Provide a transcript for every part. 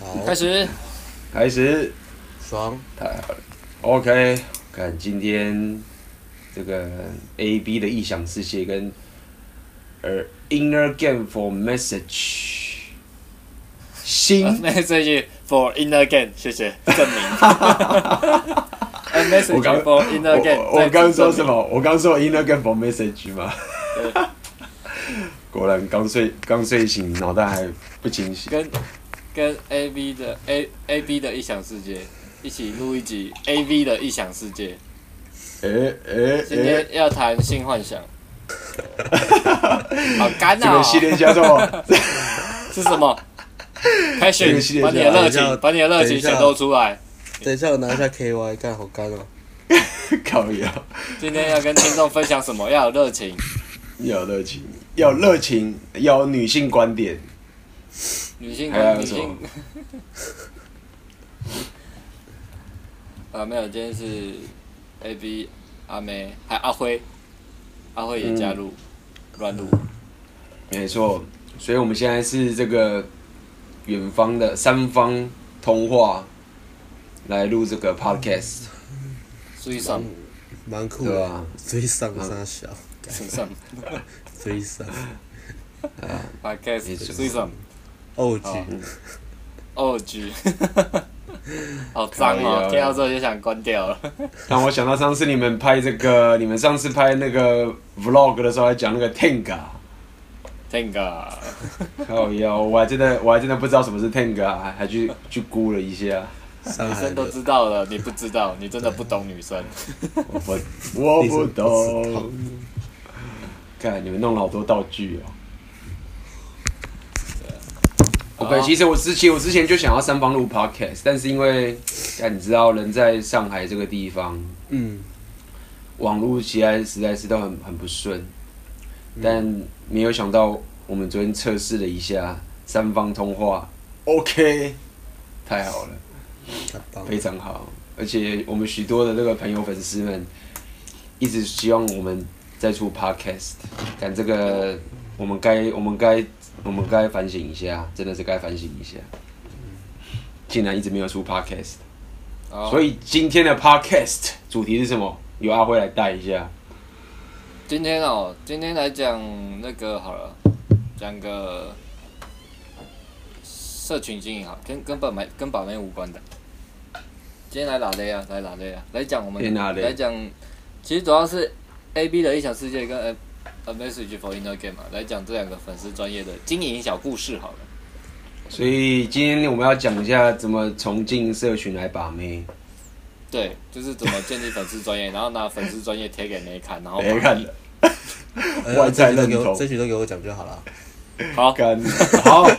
好，开始，开始，爽，太好了。OK，看今天这个 A B 的异想世界跟呃 Inner Game for Message 新 message for inner game，谢谢证明。A message 我刚 for inner game，我我刚说什么？我刚说 Inner Game for Message 吗？果然刚睡刚睡醒，脑袋还不清醒。跟跟 A B 的 A A B 的异想世界一起录一集 A V 的异想世界。诶诶今天，要谈性幻想，好干啊、这个系列叫做 是什么？开始，把你的热情，把你的热情等一下显露出来。等一下我拿一下 KY，干好干哦。靠腰，今天要跟听众分享什么？要有热情，要有热情，要有热情，要有女性观点。女性还有什跟女性。啊，没有，今天是 A B 阿妹，还有阿辉，阿辉也加入乱入。没错，所以我们现在是这个远方的三方通话来录这个 podcast，所以上，蛮酷对啊的，追上三小，水上。追上，podcast，没错。所以上，哦好剧，哦 G，好脏哦！啊听到之后就想关掉了。让我想到上次你们拍这个，你们上次拍那个 vlog 的时候还讲那个 Tenga，Tenga，靠腰，我还真的我还真的不知道什么是 Tenga，还还去去估了一下，女生都的知道了，你不知道，你真的不懂女生。我不我不懂，看你们弄了好多道具哦。OK，其实我之前我之前就想要三方录 podcast，但是因为，但你知道人在上海这个地方，嗯，网络起来实在是都很很不顺，但没有想到我们昨天测试了一下三方通话，OK，太好了，非常好，而且我们许多的这个朋友粉丝们一直希望我们再出 podcast，但这个我们该我们该我们该反省一下，真的是该反省一下，竟然一直没有出 podcast。好所以今天的 podcast 主题是什么？由阿辉来带一下。今天哦，今天来讲那个好了，讲个社群经营好，跟跟本没跟把妹无关的。今天来哪类啊？来哪类啊？来讲我们来讲，其实主要是 A B 的异想世界跟 A Message for Inner Game 嘛，来讲这两个粉丝专业的经营小故事好了。所以今天我们要讲一下怎么从进社群来把妹。对，就是怎么建立粉丝专业，然后拿粉丝专业贴给妹看，然后妹看的，哎外在都给我，认同这局都给我讲就好了。好，干好。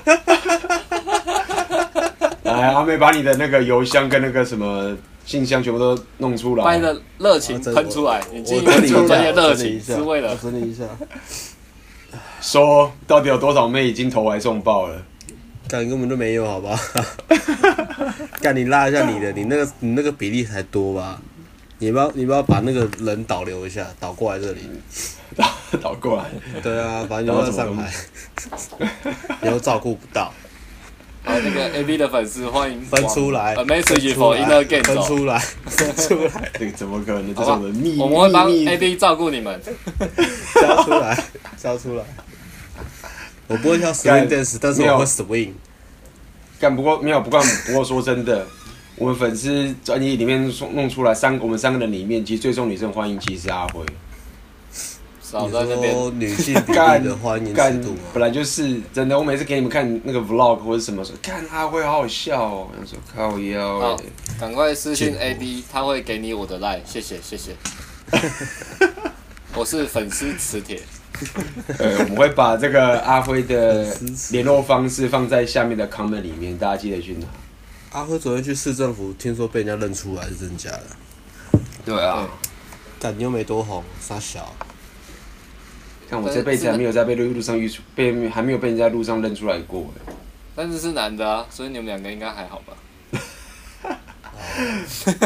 来，阿妹把你的那个邮箱跟那个什么信箱全部都弄出来。把你的热情喷出来，你我经营整理一下粉丝专业热我整理一下情是为了整理一下。说到底有多少妹已经投怀送抱了？干根本就没有，好吧？干你拉一下你的，你那个你那个比例才多吧？你不要你不要把那个人导流一下，导过来这里。导导过来。对啊，反正就在上海，你又照顾不到，好，那个 A B 的粉丝欢迎分出来，A Message 分出 for 来 Inner Game 分走，出来，分出来，这个怎么可能？这好吧种人秘密我们会帮秘 A 密 B 照顾你们。交出来，交出来。我不会跳 swing dance，但是我会 swing。干不过没有，不过不过说真的，我们粉丝专辑里面弄弄出来三个，我们三个人里面，其实最受女生欢迎，其实是阿辉。你少在那边，说女性比例干的欢迎度？本来就是真的，我每次给你们看那个 vlog 或者什么说，看阿辉好好笑哦，我说靠腰赶快私信 A B，他会给你我的 line，谢谢谢谢。我是粉丝磁铁，呃，我们会把这个阿辉的联络方式放在下面的 comment 里面，大家记得去拿。阿辉昨天去市政府，听说被人家认出来，是真假的？对啊，但你又没多红，傻小。看我这辈子还没有在被路路上遇出，被还没有被人家路上认出来过哎。但是是男的啊，所以你们两个应该还好吧？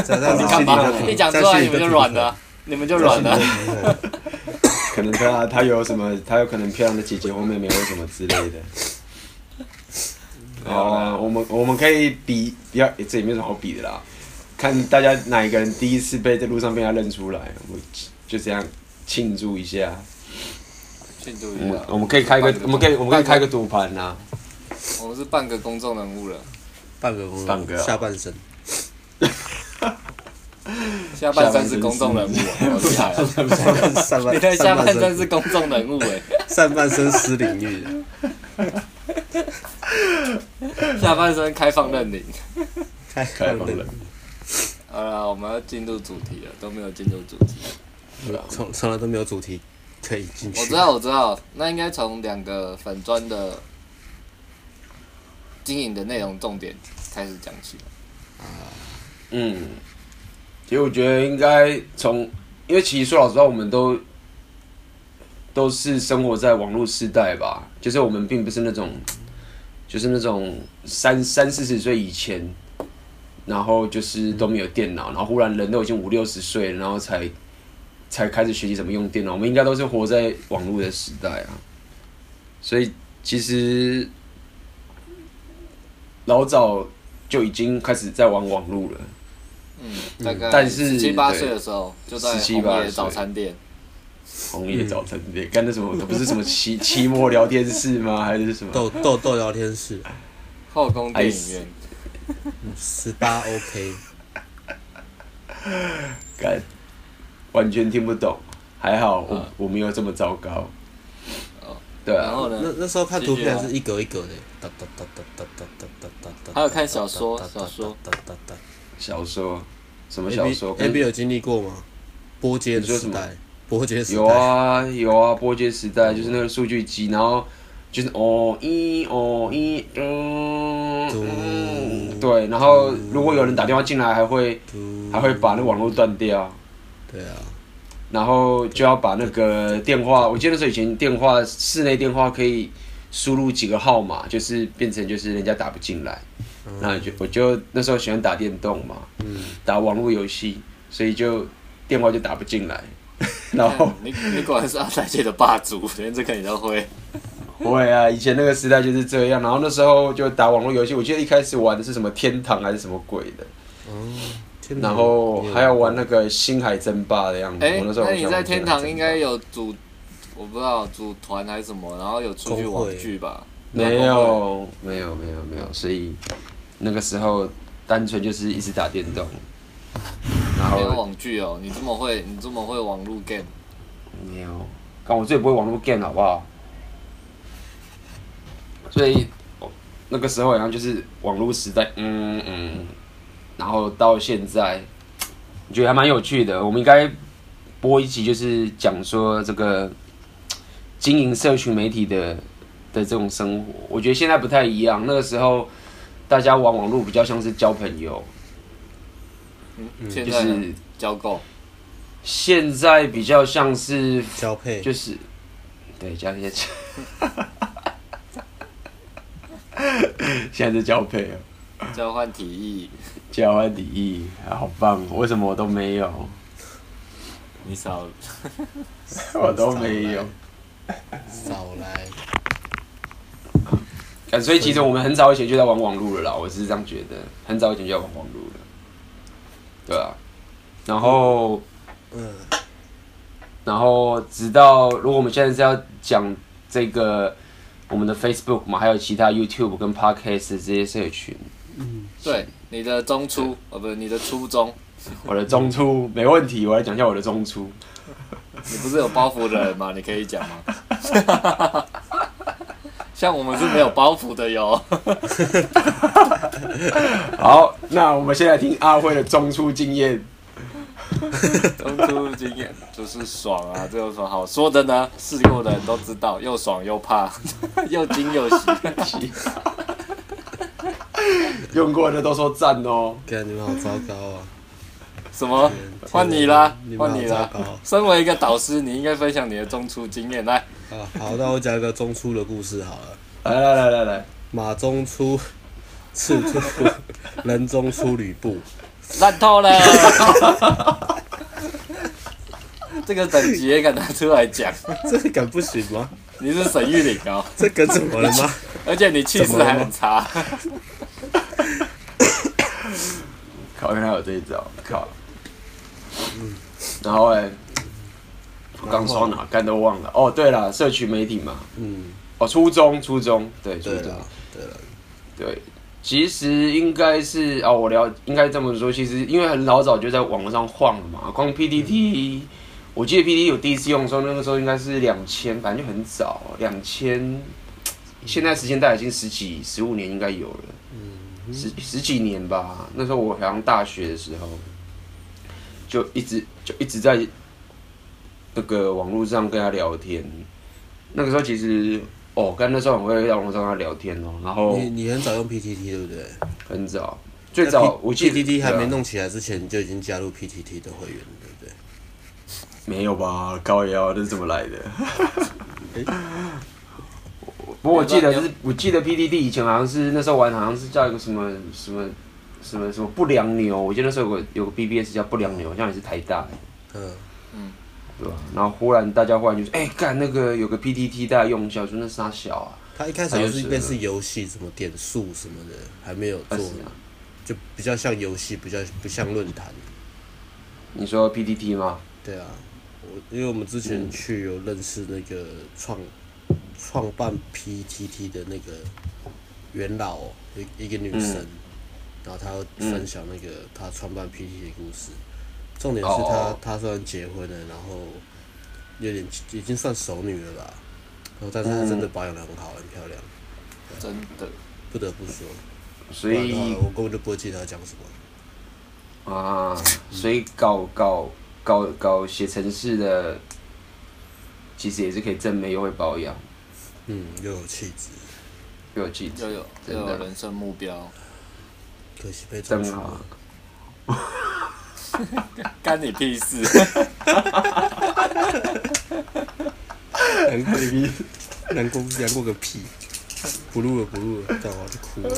在在 你干嘛？一讲出来你们就软了，你们就软了。可能他他有什么，他有可能漂亮的姐姐或妹妹或什么之类的。哦，我们我们可以比，不要，这也没什么好比的啦。看大家哪一个人第一次被在路上被他认出来，我就这样庆祝一下。庆祝一下。我们可以开个，我们可以我们可以开个赌盘呐。我们是半个公众人物了。半个公众，半个下半身。下半身是公众人物，好厉害啊！你的下半身是公众人物哎，上半身私领域。下半身开放认领。开开放认领。好了，我们要进入主题了，都没有进入主题。从从来都没有主题可以进去。我知道，我知道，那应该从两个粉砖的经营的内容重点开始讲起。啊，嗯，其实我觉得应该从，因为其实说老实话，我们都都是生活在网络时代吧，就是我们并不是那种，就是那种三三四十岁以前。然后就是都没有电脑，然后忽然人都已经五六十岁了，然后才才开始学习怎么用电脑。我们应该都是活在网络的时代啊，所以其实老早就已经开始在玩网络了。嗯，大概十七八岁的时候就在红叶早餐店。红叶早餐店干的什么？不是什么期期末聊天室吗？还是什么？豆豆豆聊天室。后宫电影院。十八 OK，干，完全听不懂，还好我我没有这么糟糕。对啊。然后呢？那那时候看图片还是一格一格的。哒哒哒哒哒哒哒哒哒还有看小说，小说。哒哒哒小说，什么小说？A B 有经历过吗？拨接时代，拨接时代。有啊有啊，拨接时代就是那个数据机，然后。就是哦一哦一嗯，对，然后如果有人打电话进来，还会还会把那网络断掉。对啊。然后就要把那个电话，我记得那时候以前电话室内电话可以输入几个号码，就是变成就是人家打不进来。然后就我就那时候喜欢打电动嘛，打网络游戏，所以就电话就打不进来。然后你你果然是阿塞界的霸主，连这个你都会。会啊，以前那个时代就是这样，然后那时候就打网络游戏。我记得一开始玩的是什么天堂还是什么鬼的，嗯，然后还要玩那个星海争霸的样子。哎，那你在天堂应该有组，我不知道组团还是什么，然后有出去网聚吧？没有，没有，没有，没有。所以那个时候单纯就是一直打电动，然后没有网剧哦。你这么会，你这么会网络 game？没有，但我最不会网络 game 好不好？所以，那个时候好像就是网络时代，嗯嗯，然后到现在，我觉得还蛮有趣的。我们应该播一集，就是讲说这个经营社群媒体的的这种生活。我觉得现在不太一样，那个时候大家玩网络比较像是交朋友，嗯，就是交够。现在比较像是交配，就是对交配。现在是交配啊，交换体液，交换体液，好棒！为什么我都没有？你少，我都没有，少来。啊所以其实我们很早以前就在玩网络了啦，我是这样觉得，很早以前就在玩网络了，对啊。然后，嗯，然后直到如果我们现在是要讲这个。我们的 Facebook 嘛，还有其他 YouTube 跟 Podcast 这些社群。嗯，对，你的中初，哦，不是你的初中。我的中初没问题，我来讲一下我的中初。你不是有包袱的人吗？你可以讲吗？像我们是没有包袱的哟。好，那我们现在听阿辉的中初经验。中初经验就是爽啊，这有什么好说的呢？试过的人都知道，又爽又怕，又惊又喜。用过的都说赞哦。看你们好糟糕啊！什么？换你啦！换你啦！身为一个导师，你应该分享你的中初经验来。啊，好，那我讲一个中初的故事好了。来来来来来，马中初，赤兔，人中出吕布。烂透了！这个等级也敢拿出来讲？这个敢不行吗？你是沈玉玲哦，这梗怎么了吗？而且你气势还很差。靠，原来有这一招，靠。嗯，然后哎，我刚说哪，干都忘了。哦，对了，社群媒体嘛。嗯。哦，初中，初中，对，初中，对了，对。其实应该是哦，我聊应该这么说。其实因为很老早就在网络上晃了嘛，光 PTT，我记得 P D T 有第一次用的时候，那个时候应该是两千，反正就很早，两千。现在时间大概已经十几、十五年应该有了，十十几年吧。那时候我好像大学的时候，就一直就一直在那个网络上跟他聊天。那个时候其实。哦，刚那时候很会在网络上跟他聊天哦，然后你你很早用 PTT 对不对？很早，最早我记得 PTT 还没弄起来之前，你就已经加入 PTT 的会员了，对不对？没有吧，高瑶，这是怎么来的？欸、不过我记得是，我记得 PDD 以前好像是那时候玩，好像是叫一个什么什么什么什么不良牛，我记得那时候有个有个 BBS 叫不良牛，好像也是台大的。嗯。对吧？然后忽然大家忽然就说：“哎、欸，干那个有个 PDT 大家用一下，说那啥小啊。”他一开始是一边是游戏，什么点数什么的，还没有做，啊、就比较像游戏，比较不像论坛。你说 PDT 吗？对啊，我因为我们之前去有认识那个创创办 PTT 的那个元老、喔，一一个女生，嗯、然后她分享那个她创办 PTT 的故事。重点是她，她虽然结婚了，然后有点已经算熟女了吧，然后但是她真的保养的很好，很漂亮，真的不得不说。所以我根本就不会记得她讲什么。啊，所以搞搞搞搞写程式的，其实也是可以正妹又会保养，嗯，又有气质，又有气质，又有又有人生目标，可惜被真好。干你屁事！难过个屁，难过难过个屁！不录了不录了，干嘛就哭了？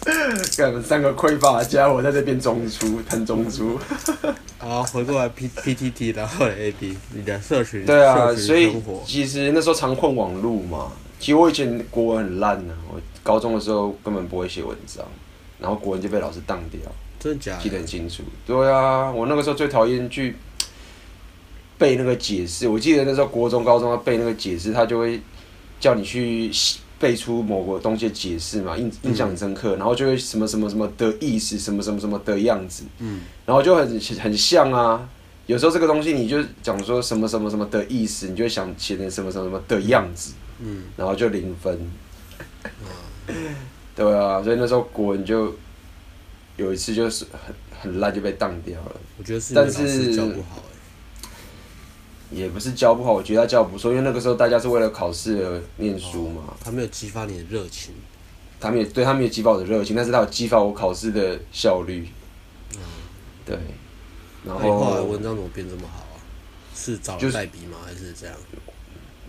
干们三个匮乏的家伙在这边中出，谈中出。好，回过来 P P T T，然后 A B，你的社群。对啊，所以其实那时候常混网路嘛。其实我以前国文很烂呢、啊，我高中的时候根本不会写文章，然后国文就被老师当掉。真的假的？记得很清楚。对啊，我那个时候最讨厌去背那个解释。我记得那时候国中、高中要背那个解释，他就会叫你去背出某个东西的解释嘛，印印象很深刻。然后就会什么什么什么的意思，什么什么什么的样子。嗯。然后就很很像啊。有时候这个东西你就讲说什么什么什么的意思，你就会想写成什么什么什么的样子。嗯。然后就零分。对啊，所以那时候国文就。有一次就是很很烂就被当掉了，我觉得是但是教不好哎，也不是教不好，我觉得他教不错，因为那个时候大家是为了考试而念书嘛，哦，他没有激发你的热情，他们也对他没有激发我的热情，但是他有激发我考试的效率，嗯，对，然后后来文章怎么变这么好啊？是找了代笔吗？还是这样？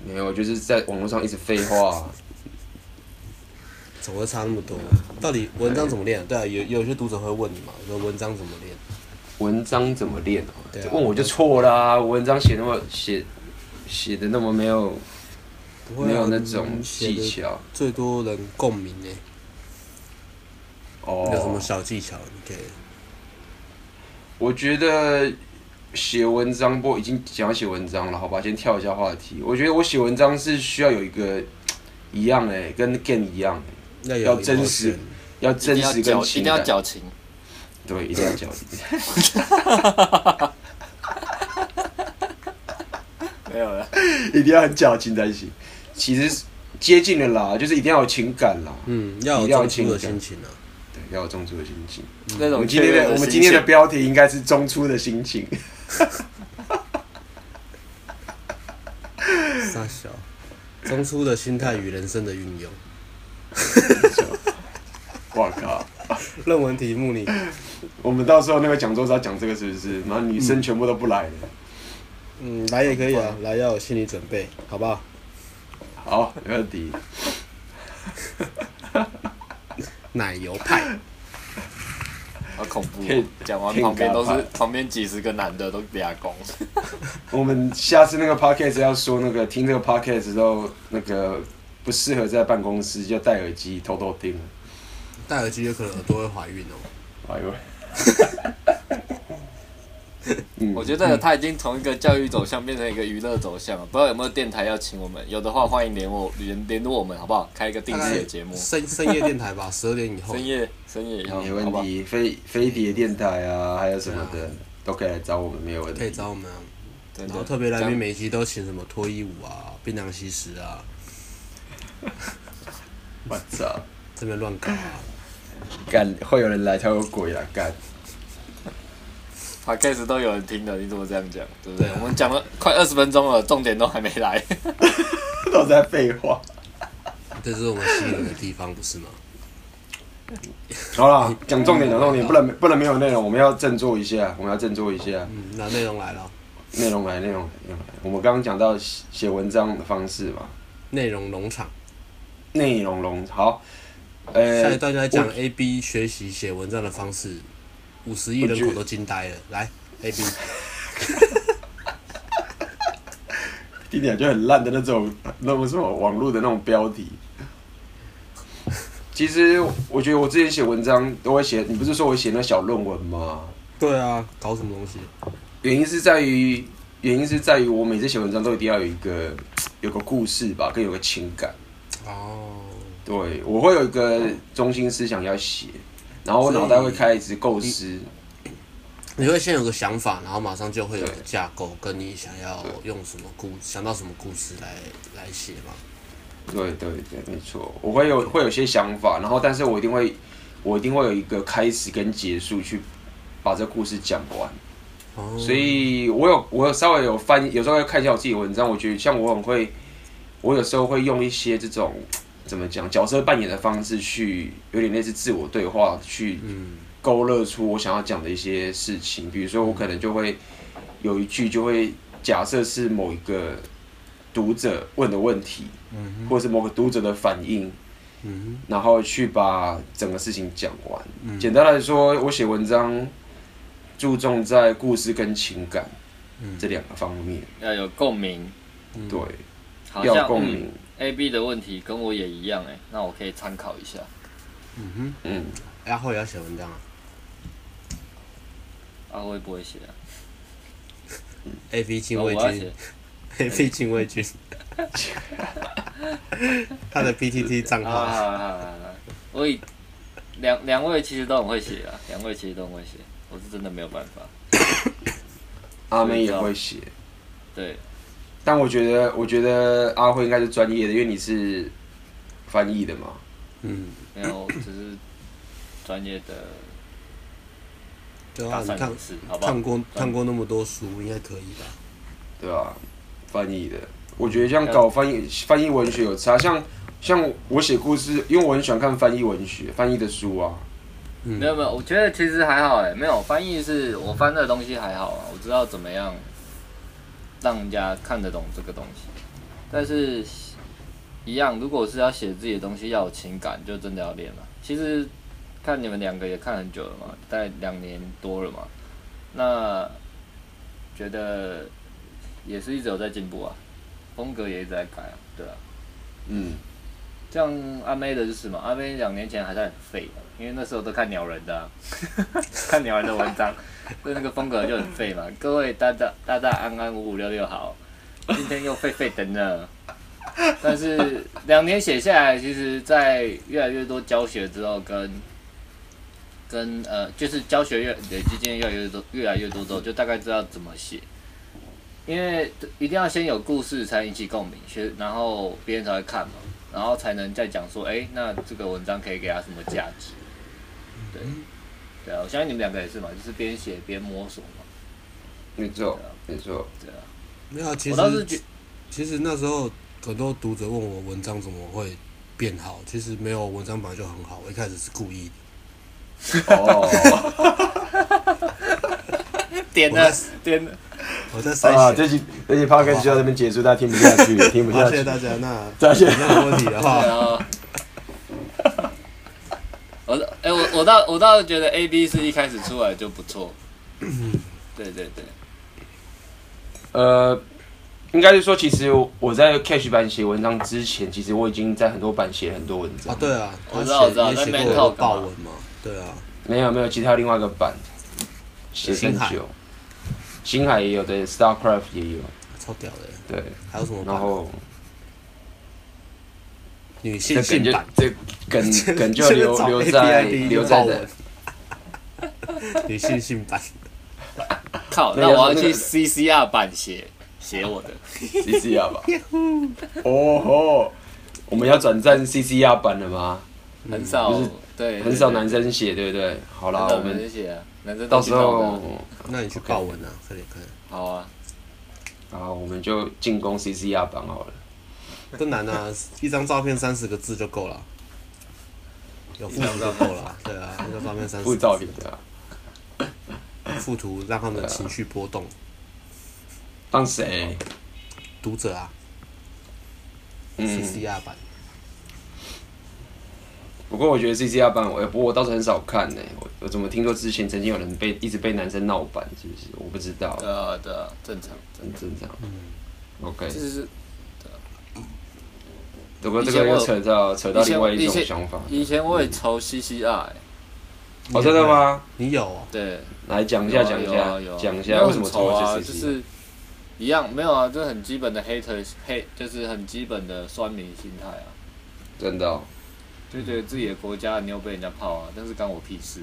没有，就是在网络上一直废话。怎么会差那么多？到底文章怎么练啊？对啊，有有些读者会问你嘛，说文章怎么练？文章怎么练啊？对啊，问我就错啦，文章写那么写写的那么没有，没有那种技巧。最多人共鸣呢。哦。有什么小技巧？你可以。我觉得写文章，不已经讲要写文章了，好吧，先跳一下话题。我觉得我写文章是需要有一个一样诶，跟 game 一样诶。要真实，要真实跟情一定要矫情，对，一定要矫情。没有了，一定要很矫情才行。其实接近了啦，就是一定要有情感啦。嗯，要有中出的心情啊。对，要有中出的心情。那种我们今天的我们今天的标题应该是中出的心情。傻小，中出的心态与人生的运用。我靠！论文题目你，我们到时候那个讲座是要讲这个是不是？然后女生全部都不来了。嗯，来也可以啊，来要有心理准备，好不好？好，没问题。奶油派。好恐怖、哦！讲完旁边都是旁边几十个男的都俩攻。我们下次那个 podcast 要说那个听这个 podcast 都那个不适合在办公室，就戴耳机偷偷听。戴耳机有可能耳朵会怀孕哦。哎呦！我觉得他已经从一个教育走向变成一个娱乐走向了，不知道有没有电台要请我们？有的话欢迎联络联联络我们，好不好？开一个定制的节目，深深夜电台吧，十二点以后。深夜深夜以后，没问题。飞飞碟电台啊，还有什么的，都可以来找我们，没有问题。可以找我们啊。然后特别来宾每期都请什么脱衣舞啊、槟榔西施啊。我操！这边乱搞啊！干会有人来，才有鬼啊干。他开始都有人听的，你怎么这样讲？对不对？我们讲了快二十分钟了，重点都还没来，都在废话。这是我们吸引的地方，不是吗？好了，讲重点，讲重点，不能不能没有内容，我们要振作一下，我们要振作一下。嗯，那内容来了。内容来，内容来，内容来。我们刚刚讲到写文章的方式嘛。内容农场。内容农好。呃，下一段就来讲 A B 学习写文章的方式。五十亿人口都惊呆了，来，A B，听起来就很烂的那种，那种什么网络的那种标题。其实我觉得我之前写文章都会写，你不是说我写那小论文吗？对啊，搞什么东西？原因是在于，原因是在于我每次写文章都一定要有一个有个故事吧，跟有个情感。哦，对，我会有一个中心思想要写。然后我脑袋会开始构思，你会先有个想法，然后马上就会有个架构，跟你想要用什么故，想到什么故事来来写嘛？对对对，没错，我会有会有些想法，然后但是我一定会，我一定会有一个开始跟结束，去把这故事讲完。哦。所以我有我有稍微有翻，有时候会看一下我自己的文章，我觉得像我很会，我有时候会用一些这种。怎么讲？角色扮演的方式去有点类似自我对话，去勾勒出我想要讲的一些事情。比如说，我可能就会有一句，就会假设是某一个读者问的问题，或者是某个读者的反应，然后去把整个事情讲完。简单来说，我写文章注重在故事跟情感这两个方面，要有共鸣，对，要有共鸣。A B 的问题跟我也一样哎，那我可以参考一下。嗯哼，嗯，阿辉要写文章啊？阿辉不会写啊。A B 禁卫军，A B 禁卫军。他的 P T T 账号。好好好好，我以两两位其实都很会写啊，两位其实都很会写，我是真的没有办法。阿妹也会写。对。但我觉得，我觉得阿辉应该是专业的，因为你是翻译的嘛。嗯，没有，只是专业的。对啊，你看，看过看过那么多书，应该可以吧？对啊，翻译的，我觉得像搞翻译翻译文学有差，像像我写故事，因为我很喜欢看翻译文学翻译的书啊。嗯，没有没有，我觉得其实还好哎，没有翻译是我翻的东西还好啊，我知道怎么样。让人家看得懂这个东西，但是一样，如果是要写自己的东西，要有情感，就真的要练了。其实看你们两个也看很久了嘛，大概两年多了嘛，那觉得也是一直有在进步啊，风格也一直在改啊，对啊，嗯，像阿妹的就是嘛，阿妹两年前还在很废，因为那时候都看鸟人的、啊，看鸟人的文章。就那个风格就很废嘛，各位大大大大安安五五六六好，今天又废废的呢。但是两年写下来，其实，在越来越多教学之后跟，跟跟呃，就是教学越累积经验越来越多，越来越多之后，就大概知道怎么写。因为一定要先有故事才引起共鸣，学然后别人才会看嘛，然后才能再讲说，哎，那这个文章可以给他什么价值？对。对啊，我相信你们两个也是嘛，就是边写边摸索嘛。没错，没错，对啊。没有，其实其实那时候很多读者问我文章怎么会变好，其实没有文章本来就很好，我一开始是故意的。哦。点了，点了。我在筛选。啊，这期这期 podcast 就到这边结束，大家听不下去，听不下去。谢谢大家，那再见。没有问题的话。我哎、欸、我我倒我倒觉得 A B 是一开始出来就不错。对对对。呃，应该是说，其实我在 Catch 版写文章之前，其实我已经在很多版写很多文章。啊，对啊，我知道我知道，也写过爆文嘛。对啊，没有没有，其他另外一个版写很久。星海也有对，StarCraft 也有，超屌的。对，还有什么？然后女性性版，这梗 梗就留留在留在的。女性性版。靠，那我要去 CCR 版写写我的 CCR 吧。哦吼，我们要转战 CCR 版了吗？很少，对，很少男生写，对不对？好啦，我们到时候，那你去报文啊，快点快点。好啊，好，我们就进攻 CCR 版好了。不难啊，一张照片三十个字就够了，有附图就够了。对啊，一张照片三十。附照片对啊。附图让他们情绪波动，当谁？读者啊，CCR 版。不过我觉得 CCR 版，我不过我倒是很少看呢。我我怎么听说之前曾经有人被一直被男生闹版，是不是？我不知道。对啊对啊，正常，很正常。嗯。OK。就是。不过这个又扯到扯到另外一种想法。以前我也抽 CCR。哦，真的吗？你有？对。来讲一下，讲一下，讲一下为什么抽啊？就是一样，没有啊，就是很基本的黑特黑，就是很基本的酸民心态啊。真的。就觉得自己的国家你又被人家泡啊，但是关我屁事。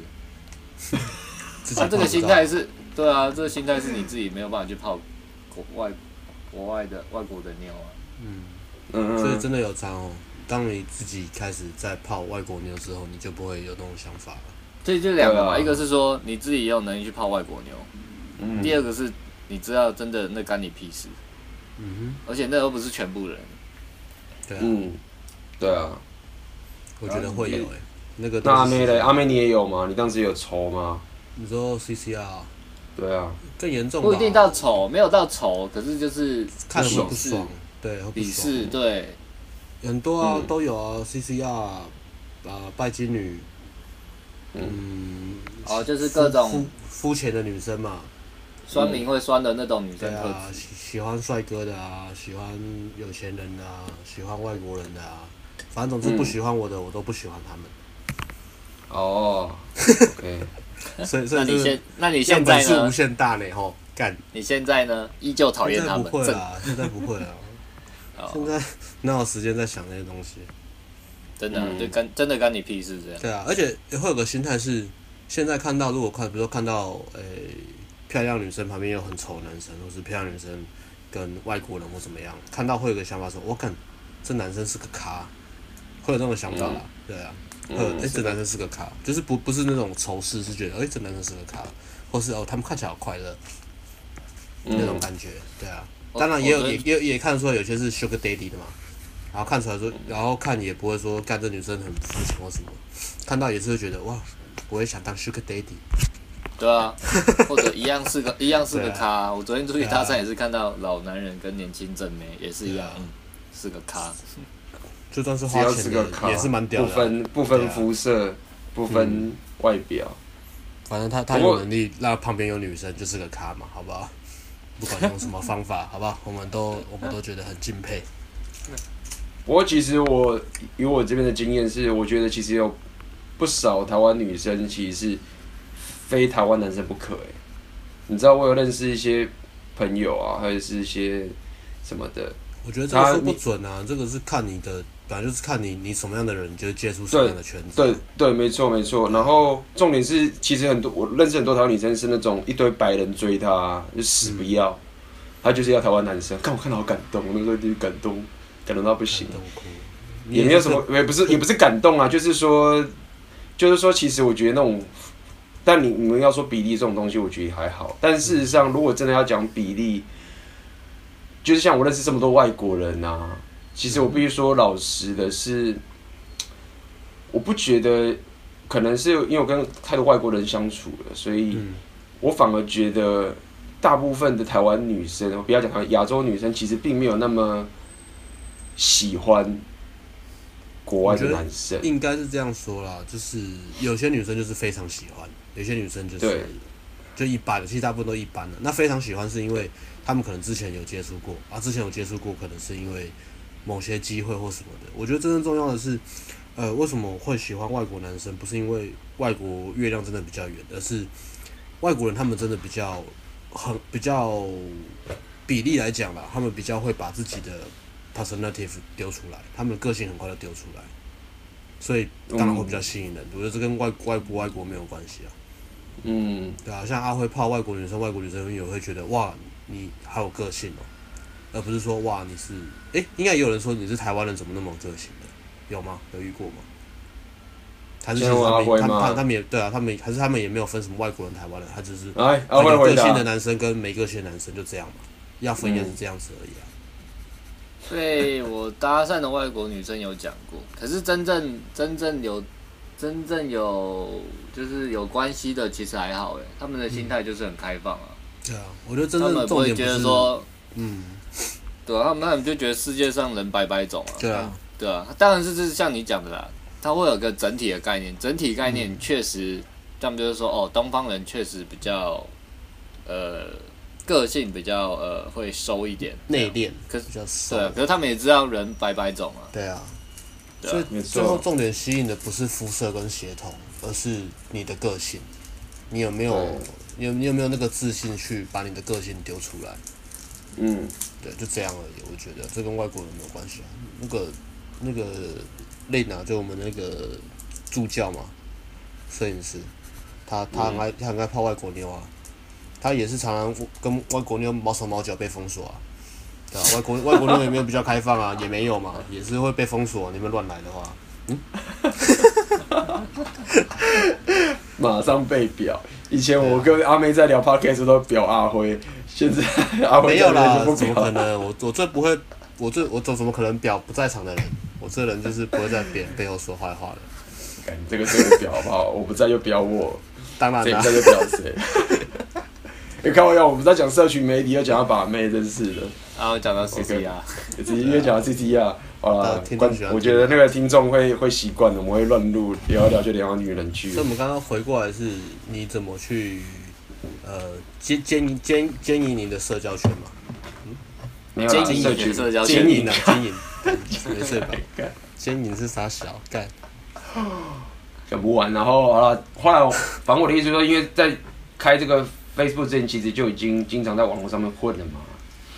他这个心态是，对啊，这个心态是你自己没有办法去泡国外国外的外国的妞啊。嗯嗯，所以真的有差哦。当你自己开始在泡外国妞之后，你就不会有那种想法了。所以就两个嘛，一个是说你自己也有能力去泡外国妞，嗯，第二个是你知道真的那干你屁事，嗯，而且那又不是全部人，对啊，嗯，对啊，我觉得会有诶，那个那阿妹嘞？阿妹你也有吗？你当时有抽吗？你说 CCR？对啊，更严重，不一定到丑，没有到丑，可是就是看爽不爽，对，鄙视，对，很多啊，都有啊，CCR 啊，拜金女。嗯，哦，就是各种肤浅的女生嘛，酸民会酸的那种女生。对啊，喜喜欢帅哥的啊，喜欢有钱人的啊，喜欢外国人的啊，反正总之不喜欢我的，我都不喜欢他们。哦，对，所以所以那你现那你现在呢？是无限大呢，吼，干。你现在呢？依旧讨厌他们？不会啊，现在不会啊。现在 哪有时间在想那些东西？真的，对，干真的干你屁事这样。对啊，而且会有个心态是，现在看到如果看，比如说看到诶、欸、漂亮女生旁边有很丑男生，或是漂亮女生跟外国人或怎么样，看到会有个想法说，我看这男生是个咖，会有这种想法啦。对啊，会有诶这男生是个咖，就是不不是那种仇视，是觉得诶这男生是个咖，或是哦他们看起来好快乐，那种感觉。对啊，当然也有也也也看得出来有些是 Sugar Daddy 的嘛。然后看出来说，然后看也不会说干这女生很肤浅或什么，看到也是会觉得哇，我也想当 Sugar Daddy。对啊，或者一样是个 一样是个咖。啊、我昨天出去搭讪也是看到老男人跟年轻正妹也是一样，啊、嗯，是个咖。就算是花钱的也是蛮屌的，不分不分肤色，啊、不分外表，嗯、反正他他有能力让旁边有女生就是个咖嘛，好不好？不管用什么方法，好不好？我们都我们都觉得很敬佩。不过其实我以我这边的经验是，我觉得其实有不少台湾女生其实是非台湾男生不可哎。你知道我有认识一些朋友啊，或者是一些什么的。我觉得这个说不准啊，这个是看你的，本来就是看你你什么样的人，你就接触什么样的圈子。对对，没错没错。然后重点是，其实很多我认识很多台湾女生是那种一堆白人追她，就死不要，嗯、她就是要台湾男生。看我看到好感动，我那时候就感动。感动到不行，也没有什么，也不是也不是感动啊，就是说，就是说，其实我觉得那种，但你你们要说比例这种东西，我觉得还好。但事实上，如果真的要讲比例，就是像我认识这么多外国人啊，其实我必须说老实的是，我不觉得，可能是因为我跟太多外国人相处了，所以我反而觉得大部分的台湾女生，我不要讲台湾亚洲女生，其实并没有那么。喜欢国外的男生。应该是这样说啦，就是有些女生就是非常喜欢，有些女生就是就一般的，其实大部分都一般的。那非常喜欢是因为他们可能之前有接触过啊，之前有接触过，可能是因为某些机会或什么的。我觉得真正重要的是，呃，为什么会喜欢外国男生？不是因为外国月亮真的比较圆，而是外国人他们真的比较很比较比例来讲吧，他们比较会把自己的 personality 丢出来，他们的个性很快就丢出来，所以当然会比较吸引人。我觉得这跟外外国外国没有关系啊。嗯，对啊，像阿辉泡外国女生，外国女生也会觉得哇，你好有个性哦、喔，而不是说哇你是，诶、欸，应该也有人说你是台湾人，怎么那么有个性的？有吗？有遇过吗？还是其实他们他他他们也对啊，他们还是他们也没有分什么外国人、台湾人，他只是有个性的男生跟没个性的男生就这样嘛，要分也是这样子而已啊。对，我搭讪的外国女生有讲过，可是真正真正有真正有就是有关系的，其实还好哎，他们的心态就是很开放啊。对啊，我觉得真正他们不会觉得说，嗯，对啊，他们他们就觉得世界上人百百种啊。对啊。对啊，当然是就是像你讲的啦，它会有个整体的概念，整体概念确实，他们就是说，哦，东方人确实比较，呃，个性比较呃会收一点，内敛，可是比较收。对啊，可是他们也知道人百百种啊。对啊。对啊，所以最后重点吸引的不是肤色跟血统，而是你的个性，你有没有，你有你有没有那个自信去把你的个性丢出来？嗯。对，就这样而已。我觉得这跟外国人没有关系啊。那个那个丽娜，就我们那个助教嘛，摄影师，他他很爱他很爱泡外国妞啊。他也是常常跟外国妞毛手毛脚被封锁啊。对啊，外国外国妞有没有比较开放啊？也没有嘛，也是会被封锁。你们乱来的话，嗯。马上被表。以前我跟阿妹在聊 podcast 都表阿辉。现在阿 辉没有啦，怎么可能？我我最不会，我最我怎怎么可能表不在场的人？我这人就是不会在别人背后说坏话的。你这个这个表好不好？我不在就表我，当然在就表谁。你开玩笑我们在讲社群媒体，又讲到把妹，真是的。然后讲到 C C 啊，直接讲到 C C 啊，好了，我觉得那个听众会会习惯的，我们会乱录，聊一聊就聊到女人去。所以我们刚刚回过来是，你怎么去？呃，经经经经营你的社交圈嘛？嗯，没有经营你的社交圈，经营啊，经营，没事吧？经营是啥小干？讲不完，然后好了，后来反正我的意思说，因为在开这个 Facebook 之前，其实就已经经常在网络上面混了嘛。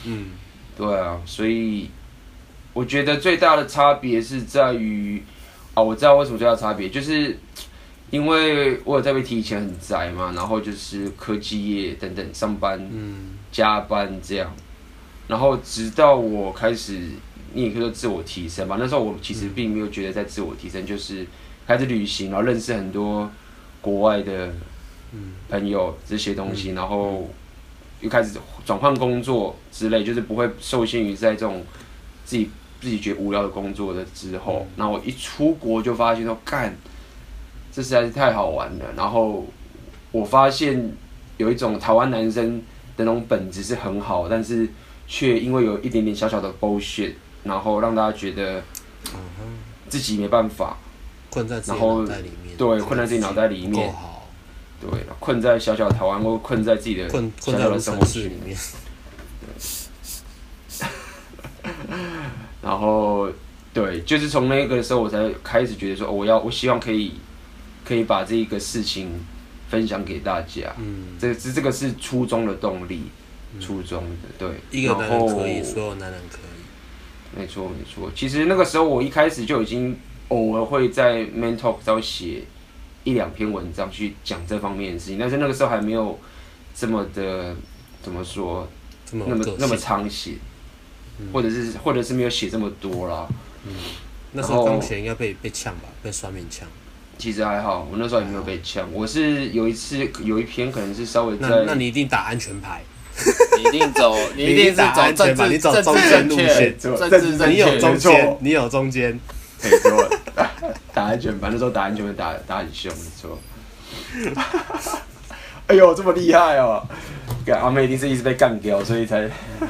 嗯，对啊，所以我觉得最大的差别是在于，啊，我知道为什么最大的差别就是。因为我有在被提以前很宅嘛，然后就是科技业等等上班、嗯、加班这样，然后直到我开始，你也可以说自我提升吧。那时候我其实并没有觉得在自我提升，就是开始旅行，然后认识很多国外的朋友这些东西，然后又开始转换工作之类，就是不会受限于在这种自己自己觉得无聊的工作的之后，然后我一出国就发现说干。这实在是太好玩了。然后我发现有一种台湾男生的那种本质是很好，但是却因为有一点点小小的 bullshit，然后让大家觉得自己没办法，困在自己脑袋里面。对，困在自己脑袋里面。对，困在小小的台湾，或困在自己的小小的生活里面。然后，对，就是从那个时候我才开始觉得说，我要，我希望可以。可以把这一个事情分享给大家，嗯，这这这个是初衷的动力，嗯、初衷的对。一个男人可以，所有男人可以。没错没错，其实那个时候我一开始就已经偶尔会在 Man Talk 上写一两篇文章去讲这方面的事情，但是那个时候还没有这么的怎么说，么那么那么常写，嗯、或者是或者是没有写这么多啦。嗯，那时候刚写应该被被呛吧，被酸民呛。其实还好，我那时候也没有被呛。我是有一次有一篇可能是稍微在，那那你一定打安全牌，你一定走，你一定打安全牌，你走中间路线，政治正确，你有中间，你有中间，没错，打安全牌，那时候打安全牌打打很凶，没错。哎呦，这么厉害哦！阿妹一定是一直被干掉，所以才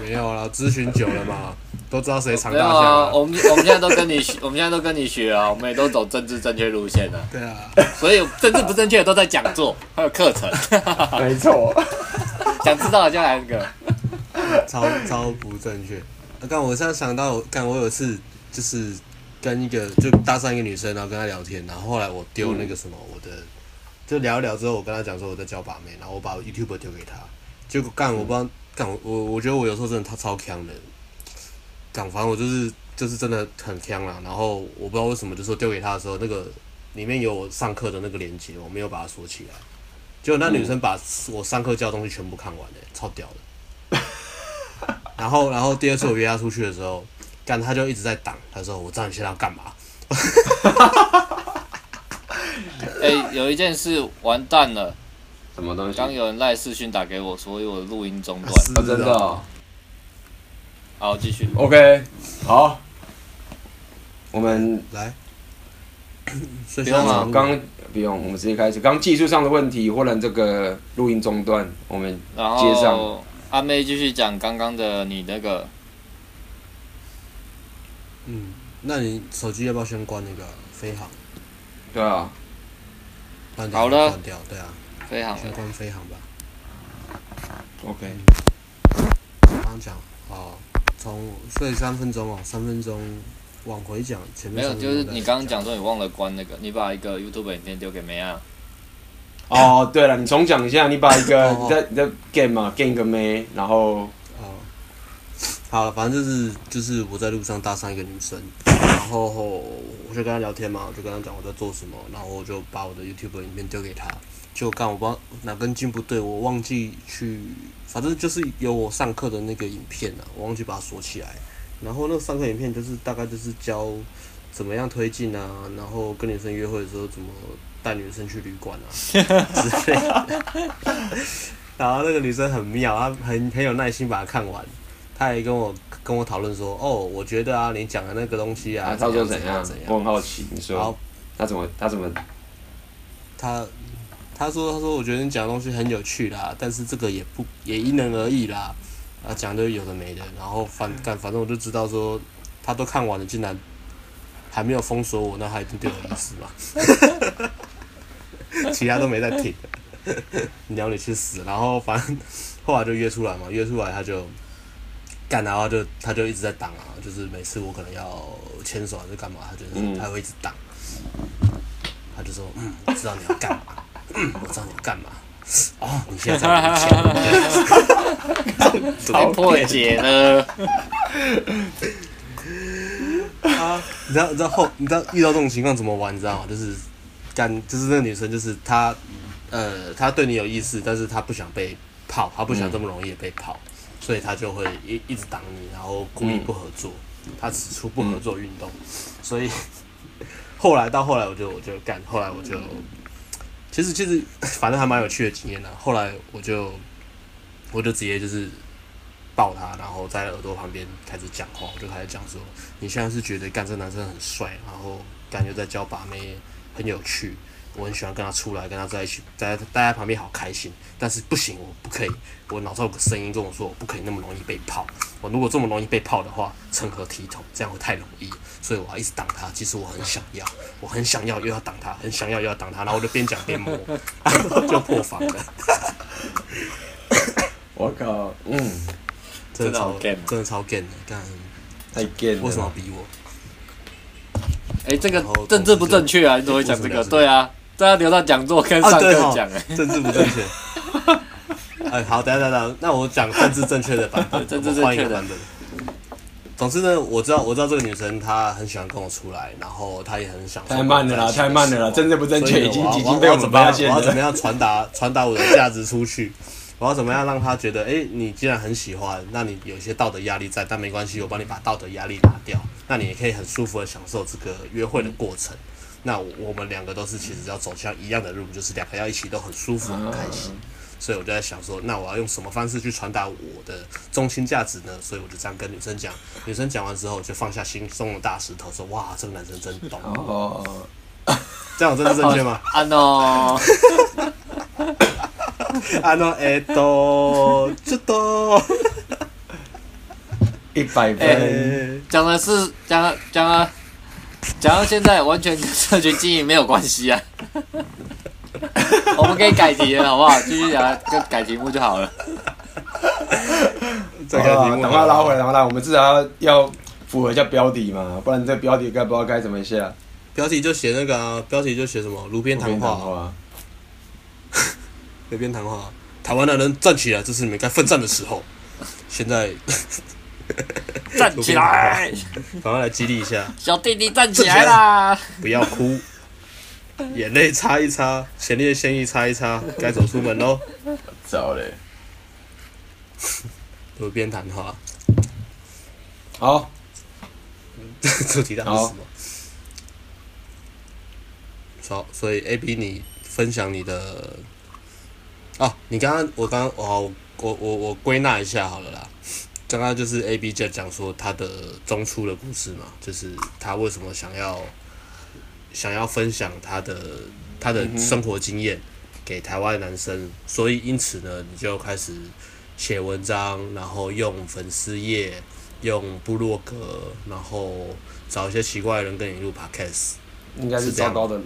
没有啦，咨询久了嘛，都知道谁藏大没有象啊。我们我们现在都跟你学，我们现在都跟你学啊，我们也都走政治正确路线了。对啊，所以政治不正确的都在讲座，还有课程。没错。想知道的就来一个。超超不正确。啊，刚我现在想到，刚我有一次就是跟一个就搭讪一个女生，然后跟她聊天，然后后来我丢那个什么我的，就聊一聊之后，我跟她讲说我在教把妹，然后我把 YouTube 丢给她，结果干我不知道干我我我觉得我有时候真的他超强的，干反我就是就是真的很强啦，然后我不知道为什么就说丢给她的时候，那个里面有我上课的那个链接，我没有把它锁起来，结果那女生把我上课教的东西全部看完了，超屌的。然后，然后第二次我约她出去的时候，干他就一直在挡。他说：“我知道你现在要干嘛。” 哎，有一件事完蛋了。什么东西？刚有人赖视讯打给我，所以我的录音中断。啊，真的、哦。好，继续。OK，好。我们来。不用了，刚不用，我们直接开始。刚技术上的问题，或者这个录音中断，我们接上。阿妹继续讲刚刚的你那个，嗯，那你手机要不要先关那个飞航？对啊，好了，关掉，对啊，飞航，先关飞航吧。OK。刚刚讲哦，从所以三分钟哦，三分钟往回讲，前面没有，就是你刚刚讲说你忘了关那个，你把一个 YouTube 影片丢给梅啊。哦，对了，你重讲一下，你把一个你在你在 game 嘛，game 个妹，然后哦，好了，反正就是就是我在路上搭上一个女生，然后我就跟她聊天嘛，我就跟她讲我在做什么，然后我就把我的 YouTube 影片丢给她，就刚我不知道哪根筋不对，我忘记去，反正就是有我上课的那个影片啊，我忘记把它锁起来，然后那个上课影片就是大概就是教怎么样推进啊，然后跟女生约会的时候怎么。带女生去旅馆啊 之类的，然后那个女生很妙，她很很有耐心把它看完，她还跟我跟我讨论说，哦，我觉得啊，你讲的那个东西啊，他说怎样怎样，我很好奇，你说，好，他怎么他怎么，他他说他说我觉得你讲的东西很有趣啦，但是这个也不也因人而异啦，啊讲的有的没的，然后反干反正我就知道说，他都看完了，竟然还没有封锁我，那他一定对我有意思嘛。其他都没在听，鸟你去死！然后反正后来就约出来嘛，约出来他就干，然后就他就一直在挡啊，就是每次我可能要牵手还是干嘛，他就是他会一直挡，他就说嗯，我知道你要干嘛，嗯，我知道你要干嘛，哦，你现在在 破解了，啊，你知道你知道后你知道遇到这种情况怎么玩？你知道吗？就是。干就是那个女生，就是她，呃，她对你有意思，但是她不想被泡，她不想这么容易被泡，嗯、所以他就会一一直挡你，然后故意不合作，他指出不合作运动，嗯、所以 后来到后来我就我就干，后来我就其实其实反正还蛮有趣的经验的，后来我就我就直接就是抱他，然后在耳朵旁边开始讲话，我就开始讲说，你现在是觉得干这男生很帅，然后感觉在教把妹。很有趣，我很喜欢跟他出来，跟他在一起，在待在旁边好开心。但是不行，我不可以，我脑中有个声音跟我说，我不可以那么容易被泡。我如果这么容易被泡的话，成何体统？这样会太容易，所以我要一直挡他。其实我很想要，我很想要又要挡他，很想要又要挡他，然后我就边讲边摸，就破防了。我靠，嗯，真的超真的超 gay 的，干，太 gay 了，为什么要逼我？哎、欸，这个政治不正确啊！你怎么会讲这个？对啊，这要留到讲座跟上课讲哎。政治不正确。哎，好，等下等下，那我讲政治正确的版本，政治正确的版本。总之呢，我知道我知道这个女生她很喜欢跟我出来，然后她也很想。太慢了啦，太慢了啦！政治不正确已经已经被我们发现了。我要怎么样传达传达我的价值出去？我要怎么样让她觉得，哎、欸，你既然很喜欢，那你有一些道德压力在，但没关系，我帮你把道德压力拿掉。那你也可以很舒服的享受这个约会的过程。那我们两个都是其实要走向一样的路，就是两个要一起都很舒服很开心。所以我就在想说，那我要用什么方式去传达我的中心价值呢？所以我就这样跟女生讲。女生讲完之后，就放下心中的大石头，说：“哇，这个男生真懂。”哦，这样真的正确吗？啊 no！啊诺爱多就多，一百分。讲的是讲讲啊，讲到现在完全跟社群经营没有关系啊。我们可以改题了，好不好？继续讲，就改题目就好了。再改题目，等下拉回来，然后来，我们至少要要符合一下标题嘛，不然这标题该不知道该怎么写。标题就写那个啊，标题就写什么“炉边谈话”。炉边谈话，台湾的人站起来，这是你们该奋战的时候。现在 站起来，赶快来激励一下，小弟弟站起来啦！不要哭，眼泪擦一擦，前列腺液擦一擦，该走出门喽。走嘞！炉边谈话，好，主题到底是什么？好，所以 A B 你分享你的。哦，你刚刚我刚刚哦，我我我归纳一下好了啦。刚刚就是 A B 在讲说他的中初的故事嘛，就是他为什么想要想要分享他的他的生活经验给台湾男生，所以因此呢，你就开始写文章，然后用粉丝页，用部落格，然后找一些奇怪的人跟你录 Podcast，应该是糟糕的人。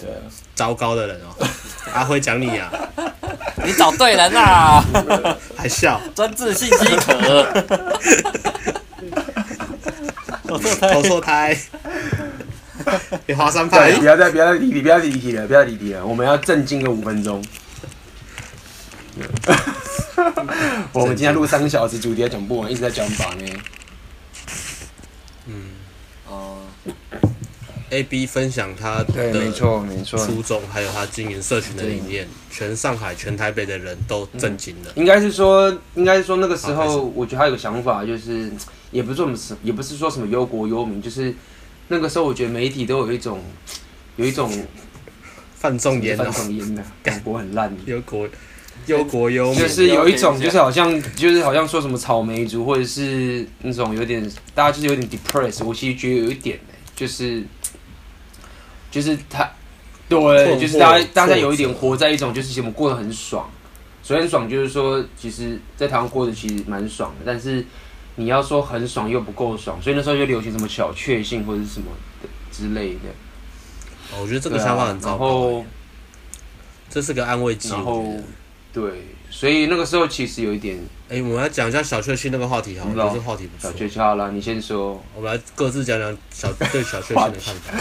对啊，糟糕的人哦，阿辉讲你啊，你找对人啦，还笑，专治性饥渴，投错胎，你华山派，不要再不要再离题，不要再离题了，不要离题了，我们要正经个五分钟。我们今天录三个小时，主题还讲不完，一直在讲法呢。嗯，哦。A B 分享他的没错没错。初衷，还有他经营社群的理念，全上海、全台北的人都震惊了。应该是说，应该是说那个时候，我觉得他有个想法，就是也不是说什么，也不是说什么忧国忧民，就是那个时候，我觉得媒体都有一种，有一种范仲淹，范仲淹的感国很烂，忧国忧国忧民，就是有一种，就是好像，就是好像说什么草莓族，或者是那种有点，大家就是有点 depressed。我其实觉得有一点，就是。就是他，对，就是大家大家有一点活在一种，就是我们过得很爽，所以很爽，就是说，其实，在台湾过得其实蛮爽的，但是你要说很爽又不够爽，所以那时候就流行什么小确幸或者是什么的之类的。哦，我觉得这个想法很糟糕，这是个安慰剂。然后，对。所以那个时候其实有一点，哎、欸，我们来讲一下小确幸那个话题好好，这个话题不错。小确幸好了，你先说。我们来各自讲讲小 对小确幸的看法。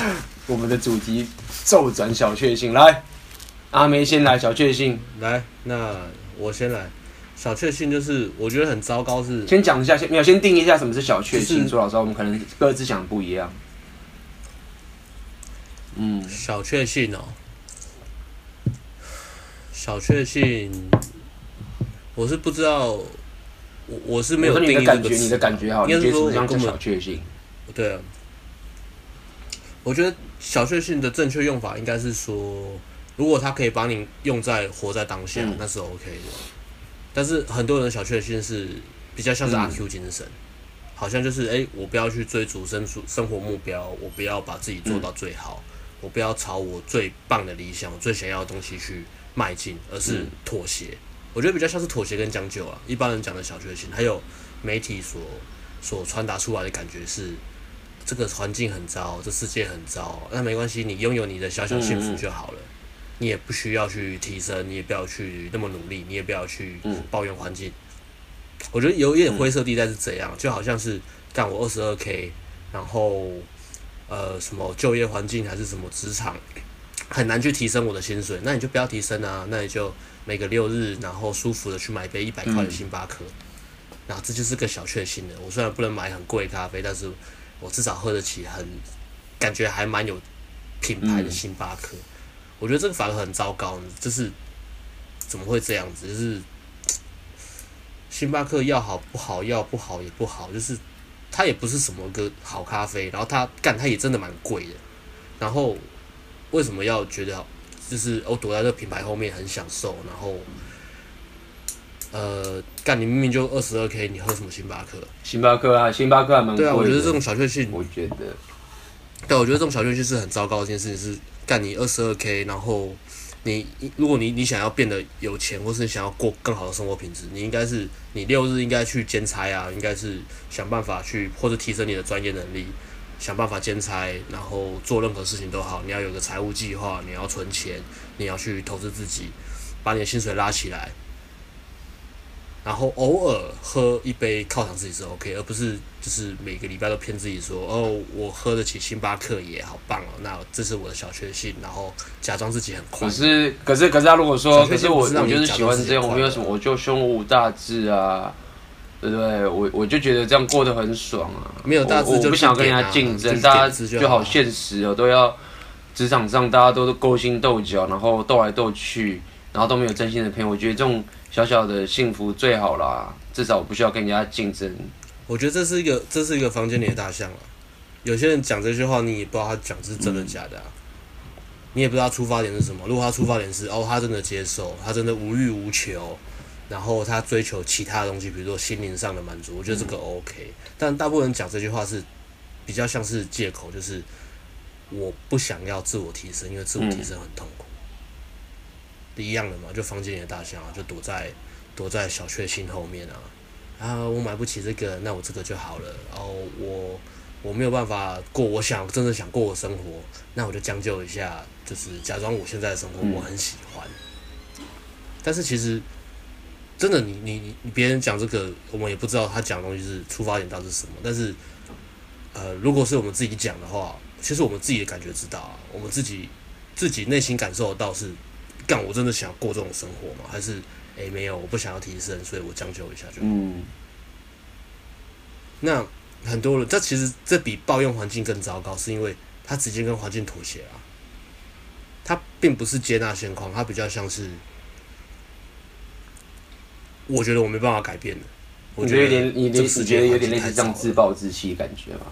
我们的主题骤转小确幸，来，阿梅先来小确幸。来，那我先来。小确幸就是我觉得很糟糕是，是先讲一下，先没有先定义一下什么是小确幸。说老实话，我们可能各自想的不一样。嗯，小确幸哦，小确幸。我是不知道，我我是没有定义这个词。你的感觉好，应该说根本小确幸。对啊，我觉得小确幸的正确用法应该是说，如果它可以把你用在活在当下，嗯、那是 OK 的。但是很多人的小确幸是比较像是阿 Q 精神，嗯、好像就是哎、欸，我不要去追逐生生活目标，我不要把自己做到最好，嗯、我不要朝我最棒的理想、我最想要的东西去迈进，而是妥协。嗯我觉得比较像是妥协跟将就啊，一般人讲的小确幸，还有媒体所所传达出来的感觉是，这个环境很糟，这世界很糟，那没关系，你拥有你的小小幸福就好了，你也不需要去提升，你也不要去那么努力，你也不要去抱怨环境。我觉得有一点灰色地带是怎样，就好像是干我二十二 K，然后呃什么就业环境还是什么职场很难去提升我的薪水，那你就不要提升啊，那你就。每个六日，然后舒服的去买一杯一百块的星巴克，然后、这就是个小确幸的。我虽然不能买很贵的咖啡，但是我至少喝得起很感觉还蛮有品牌的星巴克。嗯、我觉得这个反而很糟糕，就是怎么会这样子？就是星巴克要好不好，要不好也不好，就是它也不是什么个好咖啡，然后它干它也真的蛮贵的。然后为什么要觉得？就是我躲在这个品牌后面很享受，然后，呃，干你明明就二十二 K，你喝什么星巴克？星巴克啊，星巴克还蛮贵的。对啊，我觉得这种小确幸，我觉得，对，我觉得这种小确幸是很糟糕的一件事情。是干你二十二 K，然后你如果你你想要变得有钱，或是你想要过更好的生活品质，你应该是你六日应该去兼差啊，应该是想办法去或者提升你的专业能力，想办法兼差，然后做任何事情都好，你要有个财务计划，你要存钱，你要去投资自己，把你的薪水拉起来。然后偶尔喝一杯犒赏自己是 OK，而不是就是每个礼拜都骗自己说哦，我喝得起星巴克也好棒哦，那这是我的小确幸，然后假装自己很快。可是可是可是他如果说，可是我我就是喜欢这样，我没有什么，我就胸无大志啊，对不对？我我就觉得这样过得很爽啊，没有大志我不想跟人家竞争，大家就好现实哦，都要职场上大家都勾心斗角，然后斗来斗去，然后都没有真心的朋友，我觉得这种。小小的幸福最好啦，至少我不需要跟人家竞争。我觉得这是一个，这是一个房间里的大象啊。有些人讲这句话，你也不知道他讲是真的假的啊。你也不知道他出发点是什么。如果他出发点是哦，他真的接受，他真的无欲无求，然后他追求其他的东西，比如说心灵上的满足，我觉得这个 OK。但大部分人讲这句话是比较像是借口，就是我不想要自我提升，因为自我提升很痛苦。一样的嘛，就房间里的大象啊，就躲在躲在小确幸后面啊。啊，我买不起这个，那我这个就好了。然后我我没有办法过我想真的想过的生活，那我就将就一下，就是假装我现在的生活我很喜欢。嗯、但是其实真的你，你你你别人讲这个，我们也不知道他讲的东西是出发点到底是什么。但是呃，如果是我们自己讲的话，其实我们自己的感觉知道啊，我们自己自己内心感受得到是。干，我真的想过这种生活吗？还是，哎、欸，没有，我不想要提升，所以我将就一下就好。嗯。那很多人，这其实这比抱怨环境更糟糕，是因为他直接跟环境妥协啊。他并不是接纳现况，他比较像是，我觉得我没办法改变的。我觉得有点，你你觉得有点类似这样自暴自弃的感觉吗？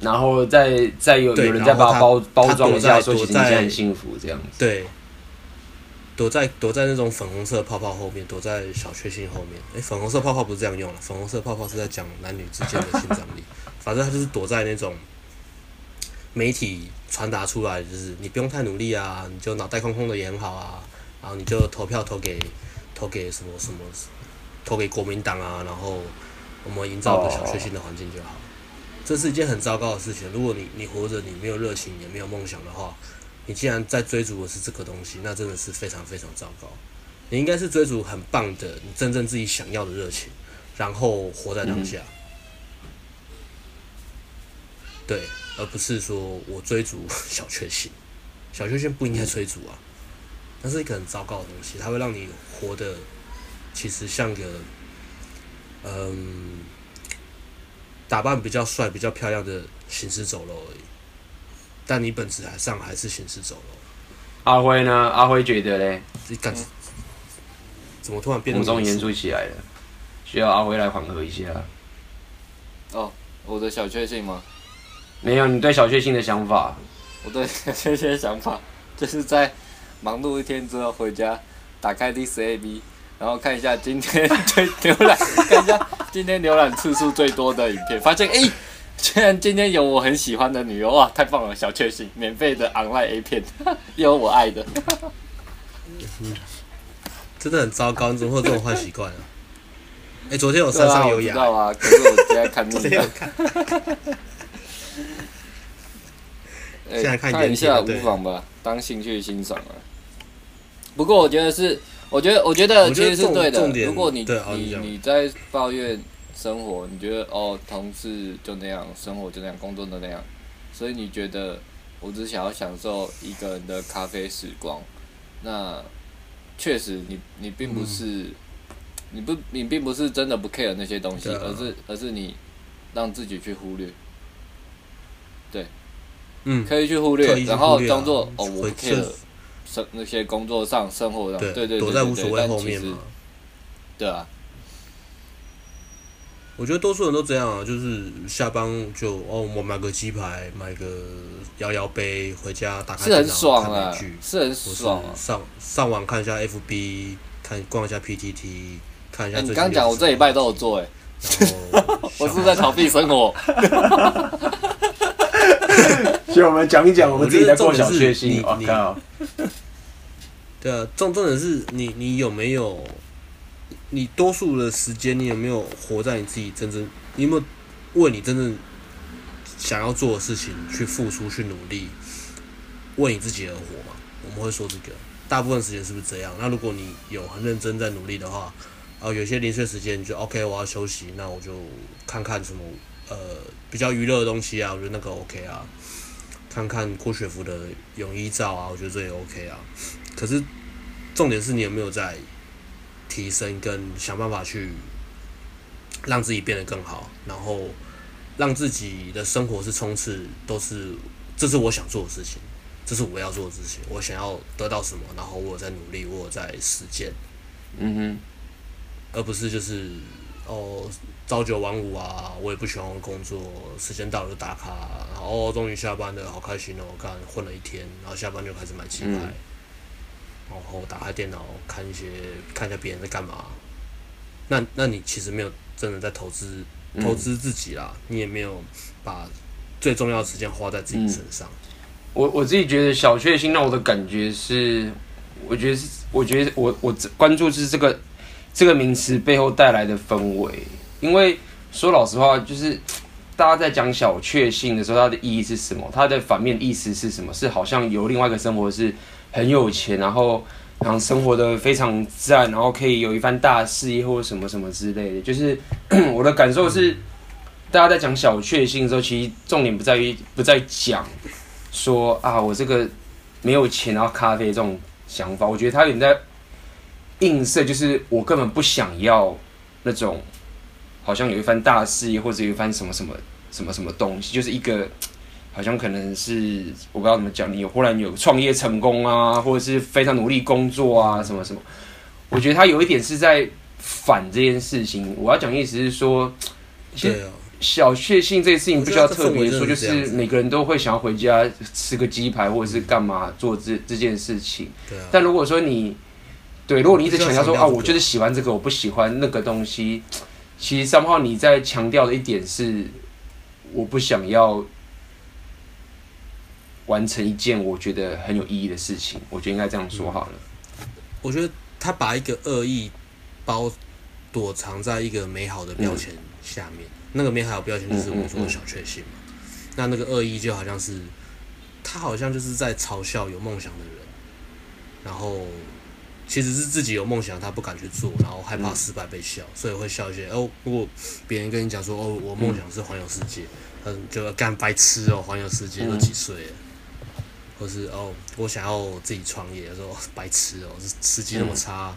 然后再再有有人再把它包包装一下，说其实你很幸福这样子。对，躲在躲在那种粉红色泡泡后面，躲在小确幸后面。哎，粉红色泡泡不是这样用的，粉红色泡泡是在讲男女之间的性张力。反正他就是躲在那种媒体传达出来，就是你不用太努力啊，你就脑袋空空的也很好啊，然后你就投票投给投给什么什么，投给国民党啊，然后我们营造个小确幸的环境就好。这是一件很糟糕的事情。如果你你活着，你没有热情，也没有梦想的话，你既然在追逐的是这个东西，那真的是非常非常糟糕。你应该是追逐很棒的，你真正自己想要的热情，然后活在当下。嗯、对，而不是说我追逐 小确幸，小确幸不应该追逐啊。那是一个很糟糕的东西，它会让你活得其实像个嗯。打扮比较帅、比较漂亮的行尸走肉而已，但你本质上还是行尸走肉。阿辉呢？阿辉觉得嘞？你感觉怎么突然变得这么严肃起来了？需要阿辉来缓和一下。哦，我的小确幸吗？没有，你对小确幸的想法？我对小确幸的想法，就是在忙碌一天之后回家，打开 DCAB。然后看一下今天 最浏览，看一下今天浏览次数最多的影片，发现哎，居然今天有我很喜欢的女优哇，太棒了！小确幸，免费的 online A 片，有我爱的。真的很糟糕，你怎么会有这种坏习惯啊？哎，昨天有山上有雅，知道啊，可是我今天看腻了。现在看一下无妨吧，当兴趣欣赏啊。不过我觉得是。我觉得，我觉得其实是对的。如果你你你在抱怨生活，你觉得哦，同事就那样，生活就那样，工作就那样，所以你觉得我只想要享受一个人的咖啡时光，那确实你你并不是，嗯、你不你并不是真的不 care 那些东西，啊、而是而是你让自己去忽略，对，嗯，可以去忽略，然后当做哦，我不 care。那些工作上、生活上，对对对，躲在无所谓后面嘛。对啊，我觉得多数人都这样啊，就是下班就哦，我买个鸡排，买个摇摇杯，回家打开电脑看美剧，是很爽啊。上上网看一下 FB，看逛一下 PTT，看一下。你刚讲我这礼拜都有做哎，我是在逃避生活。所以我们讲一讲我们自己在过小确幸。我靠！对啊，重重点是你你有没有？你多数的时间，你有没有活在你自己真正？你有没有为你真正想要做的事情去付出、去努力，为你自己而活嘛？我们会说这个，大部分时间是不是这样？那如果你有很认真在努力的话，啊，有些零碎时间你就 OK，我要休息，那我就看看什么呃比较娱乐的东西啊，我觉得那个 OK 啊，看看郭雪芙的泳衣照啊，我觉得这也 OK 啊。可是重点是你有没有在提升跟想办法去让自己变得更好，然后让自己的生活是冲刺都是这是我想做的事情，这是我要做的事情，我想要得到什么，然后我有在努力，我有在实践，嗯哼，而不是就是哦朝九晚五啊，我也不喜欢我的工作，时间到了就打卡，然后终于下班了，好开心哦，我看混了一天，然后下班就开始买鸡排。嗯然后打开电脑看一些，看一下别人在干嘛。那那你其实没有真的在投资投资自己啦，嗯、你也没有把最重要的时间花在自己身上。嗯、我我自己觉得小确幸让我的感觉是，我觉得是，我觉得我我关注是这个这个名词背后带来的氛围。因为说老实话，就是大家在讲小确幸的时候，它的意义是什么？它的反面意思是什么？是好像有另外一个生活是。很有钱，然后然后生活的非常赞，然后可以有一番大事业或者什么什么之类的。就是 我的感受是，大家在讲小确幸的时候，其实重点不在于不在讲说啊，我这个没有钱然后咖啡这种想法。我觉得他有点在映射，就是我根本不想要那种好像有一番大事业或者有一番什么什么什么什么东西，就是一个。好像可能是我不知道怎么讲，你有忽然有创业成功啊，或者是非常努力工作啊，什么什么。我觉得他有一点是在反这件事情。我要讲的意思是说，其实小确幸这件事情不需要特别说，就是每个人都会想要回家吃个鸡排，或者是干嘛做这这件事情。但如果说你对，如果你一直强调说啊，我就是喜欢这个，我不喜欢那个东西，其实 somehow 你在强调的一点是，我不想要。完成一件我觉得很有意义的事情，我觉得应该这样说好了。我觉得他把一个恶意包躲藏在一个美好的标签下面，嗯、那个美好的标签就是我说的小确幸嘛。嗯嗯嗯，那那个恶意就好像是他好像就是在嘲笑有梦想的人，然后其实是自己有梦想，他不敢去做，然后害怕失败被笑，嗯、所以会笑一些。哦，如果别人跟你讲说哦，我梦想是环游世界，嗯，就要干白痴哦，环游世界都几岁了。或是哦，我想要自己创业，说白痴哦，时机那么差，嗯、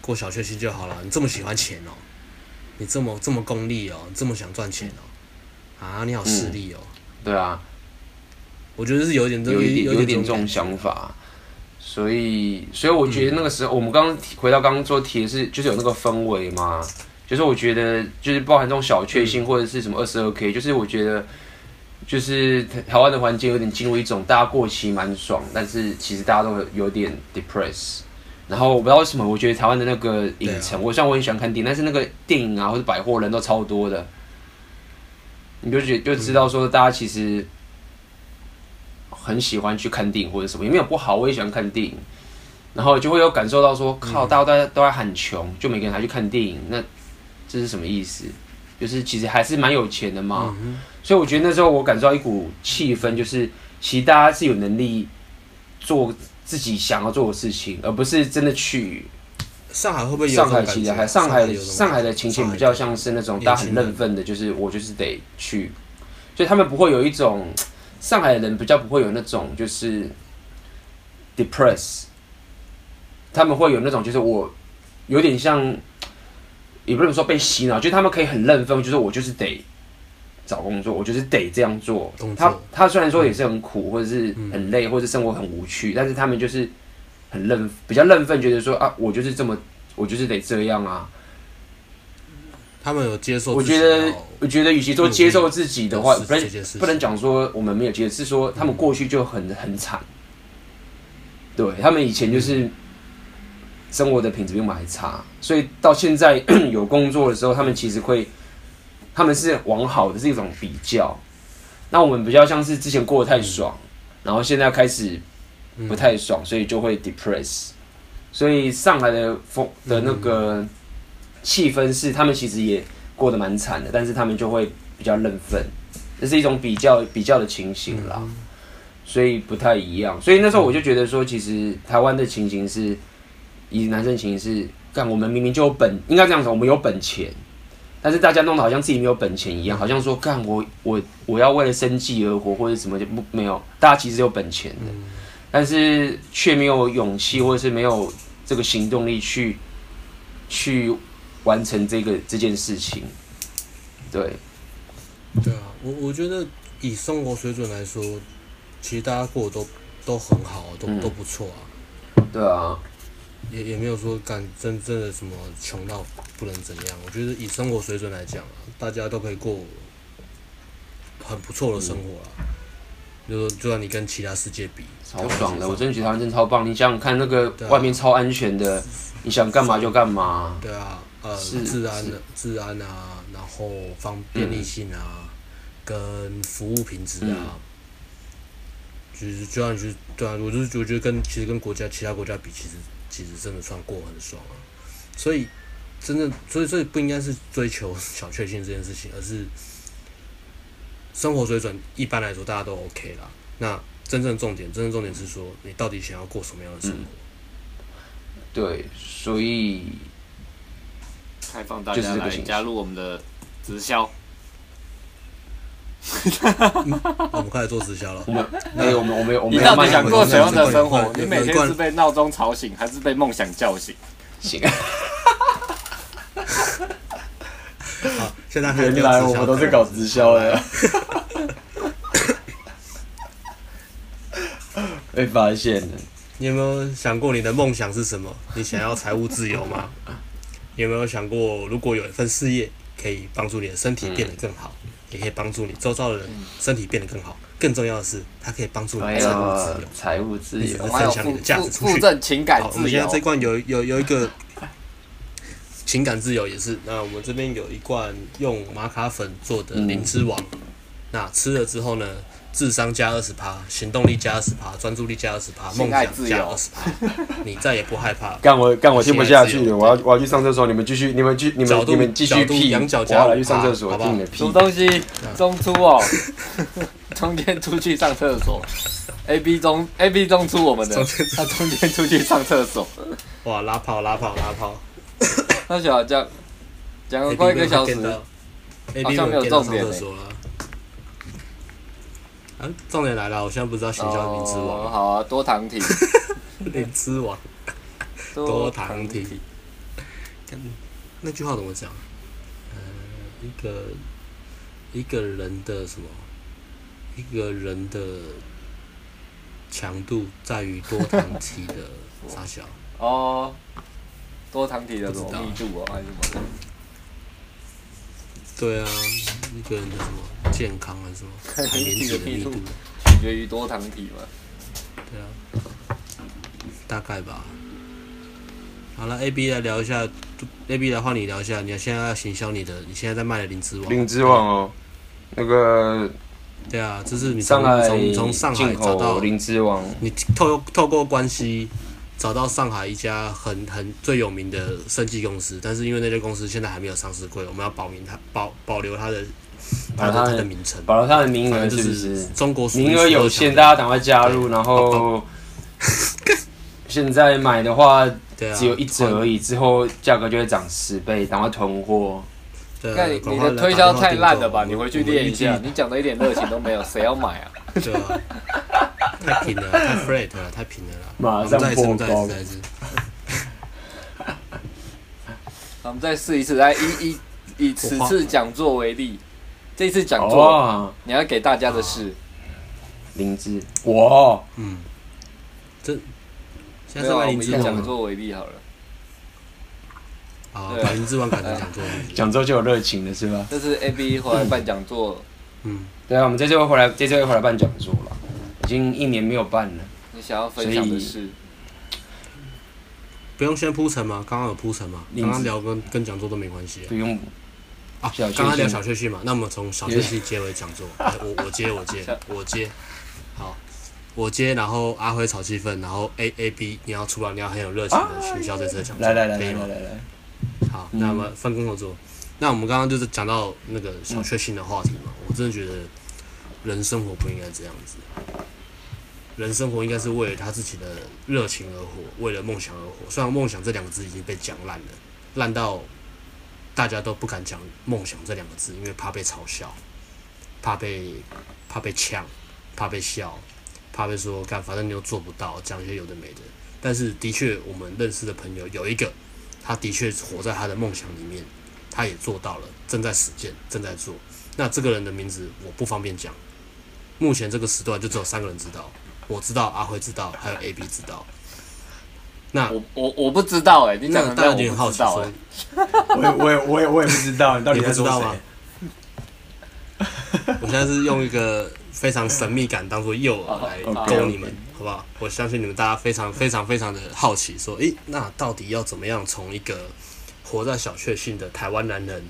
过小确幸就好了。你这么喜欢钱哦，你这么这么功利哦，这么想赚钱哦，啊，你好势利哦、嗯。对啊，我觉得是有点这个，有一点有一点这种想法。所以，所以我觉得那个时候，我们刚刚回到刚刚做题的是，就是有那个氛围嘛，就是我觉得就是包含这种小确幸或者是什么二十二 K，就是我觉得。就是台湾的环境有点进入一种大家过期蛮爽，但是其实大家都有点 depress。然后我不知道为什么，我觉得台湾的那个影城，我虽然我很喜欢看电影，但是那个电影啊或者百货人都超多的，你就觉就知道说大家其实很喜欢去看电影或者什么，也没有不好，我也喜欢看电影。然后就会有感受到说，靠，大家都在都在很穷，就每个人还去看电影，那这是什么意思？就是其实还是蛮有钱的嘛。所以我觉得那时候我感受到一股气氛，就是其实大家是有能力做自己想要做的事情，而不是真的去。上海会不会有上海其实还上海的上海的情形比较像是那种大家很认份的，就是我就是得去，所以他们不会有一种上海的人比较不会有那种就是 depress，他们会有那种就是我有点像，也不能说被洗脑，就他们可以很认份，就是我就是得。找工作，我就是得这样做。他他虽然说也是很苦，或者是很累，或者生活很无趣，但是他们就是很认，比较认份，觉得说啊，我就是这么，我就是得这样啊。他们有接受。我觉得，我觉得，与其说接受自己的话，不能不能讲说我们没有接受，是说他们过去就很很惨。对，他们以前就是生活的品质比我们还差，所以到现在 有工作的时候，他们其实会。他们是往好的是一种比较，那我们比较像是之前过得太爽，嗯、然后现在开始不太爽，所以就会 depress。所以上来的风的那个气氛是，他们其实也过得蛮惨的，但是他们就会比较认份，这是一种比较比较的情形啦。所以不太一样。所以那时候我就觉得说，其实台湾的情形是，以男生情形是，干我们明明就有本，应该这样说，我们有本钱。但是大家弄得好像自己没有本钱一样，好像说干我我我要为了生计而活或者什么就不没有，大家其实有本钱的，但是却没有勇气或者是没有这个行动力去去完成这个这件事情。对，对啊，我我觉得以生活水准来说，其实大家过得都都很好，都都不错啊。对啊。也也没有说干真正的什么穷到不能怎样，我觉得以生活水准来讲啊，大家都可以过很不错的生活啊。就说就算你跟其他世界比，超爽的，我真的觉得台湾真超棒。你想想看，那个外面超安全的，你想干嘛就干嘛。对啊，呃，治安的治安啊，然后方便利性啊，跟服务品质啊，就是就算是对啊，我就是我觉得跟其实跟国家其他国家比，其实。其实真的算过很爽啊，所以真的，所以所以不应该是追求小确幸这件事情，而是生活水准一般来说大家都 OK 啦。那真正重点，真正重点是说你到底想要过什么样的生活？嗯、对，所以开放大家来加入我们的直销。我们开始做直销了。我们，哎，我们，我们，我们。你到底想过怎样的生活？你每天是被闹钟吵醒，还是被梦想叫醒？醒。好，现在原来我们都是搞直销的。被发现了。你有没有想过你的梦想是什么？你想要财务自由吗？你有没有想过，如果有一份事业可以帮助你的身体变得更好？也可以帮助你周遭的人身体变得更好。更重要的是，它可以帮助你财务自由。财务自由，分享你的价值出去。正情感自由。好，我们现在这罐有有有一个情感自由也是。那我们这边有一罐用玛卡粉做的灵芝王，嗯、那吃了之后呢？智商加二十趴，行动力加二十趴，专注力加二十趴，梦想加二十趴，你再也不害怕。干我干我听不下去了，我要我要去上厕所，你们继续，你们继你们你们继续屁，我要来去上厕所，听你的屁。什么东西？中出哦，中间出去上厕所。A B 中 A B 中出我们的，他中间出去上厕所。哇，拉炮拉炮拉炮！那小讲讲了快一个小时，好像没有重点。啊，重点来了！我现在不知道学校名字王。好啊，多糖体。灵芝王。多糖体。那句话怎么讲？呃，一个一个人的什么？一个人的强度在于多糖体的大小。哦。多糖体的什么密度啊？还是什么？对啊，一个人的什么健康还是什么 海绵体的密度，取决于多糖体嘛。对啊，大概吧。好了，A B 来聊一下，A B 来换你聊一下，你现在要行销你的，你现在在卖的灵芝王。灵芝王哦，那个。对啊，就是你从从从上海找到灵芝王，你透透过关系。找到上海一家很很最有名的生技公司，但是因为那家公司现在还没有上市柜，我们要保明它保保留它的它的它的名称，保留它的名额是不是？中国名额有限，大家赶快加入。然后 现在买的话只有一折而已，之后价格就会涨十倍，赶快囤货。那你你的推销太烂了吧？你回去练一下，你讲的一点热情都没有，谁要买啊？对啊，太平了，太 flat 了，太平了啦！马上破功。我们再试一次，来以以以此次讲座为例，这次讲座你要给大家的是灵芝，我，嗯，这现在是以讲座为例好了。啊，把灵芝王改成讲座，讲座就有热情了，是吧？这是 A B 回来办讲座，嗯。对啊，我们这次会回来，这次会回来办讲座了，已经一年没有办了。你想要分享的是？不用先铺陈吗？刚刚有铺陈吗？刚刚聊跟跟讲座都没关系。不用，啊，刚刚聊小确幸嘛，那么从小确幸接尾讲座。哎，我我接我接我接，好，我接，然后阿辉炒气氛，然后 A A B 你要出来，你要很有热情的取消这次讲座，来来来来来来，好，那么分工合作。那我们刚刚就是讲到那个小确幸的话题嘛，我真的觉得人生活不应该这样子，人生活应该是为了他自己的热情而活，为了梦想而活。虽然梦想这两个字已经被讲烂了，烂到。大家都不敢讲梦想这两个字，因为怕被嘲笑，怕被怕被呛，怕被笑，怕被说干，反正你又做不到，讲一些有的没的。但是的确，我们认识的朋友有一个，他的确活在他的梦想里面，他也做到了，正在实践，正在做。那这个人的名字我不方便讲，目前这个时段就只有三个人知道，我知道，阿辉知道，还有 AB 知道。那我我我不知道哎、欸，你讲的大家有点好奇说，我也我也我也我也不知道，你到底在说谁？我现在是用一个非常神秘感当做诱饵来勾你们，好不好？我相信你们大家非常非常非常的好奇，说，诶、欸，那到底要怎么样从一个活在小确幸的台湾男人，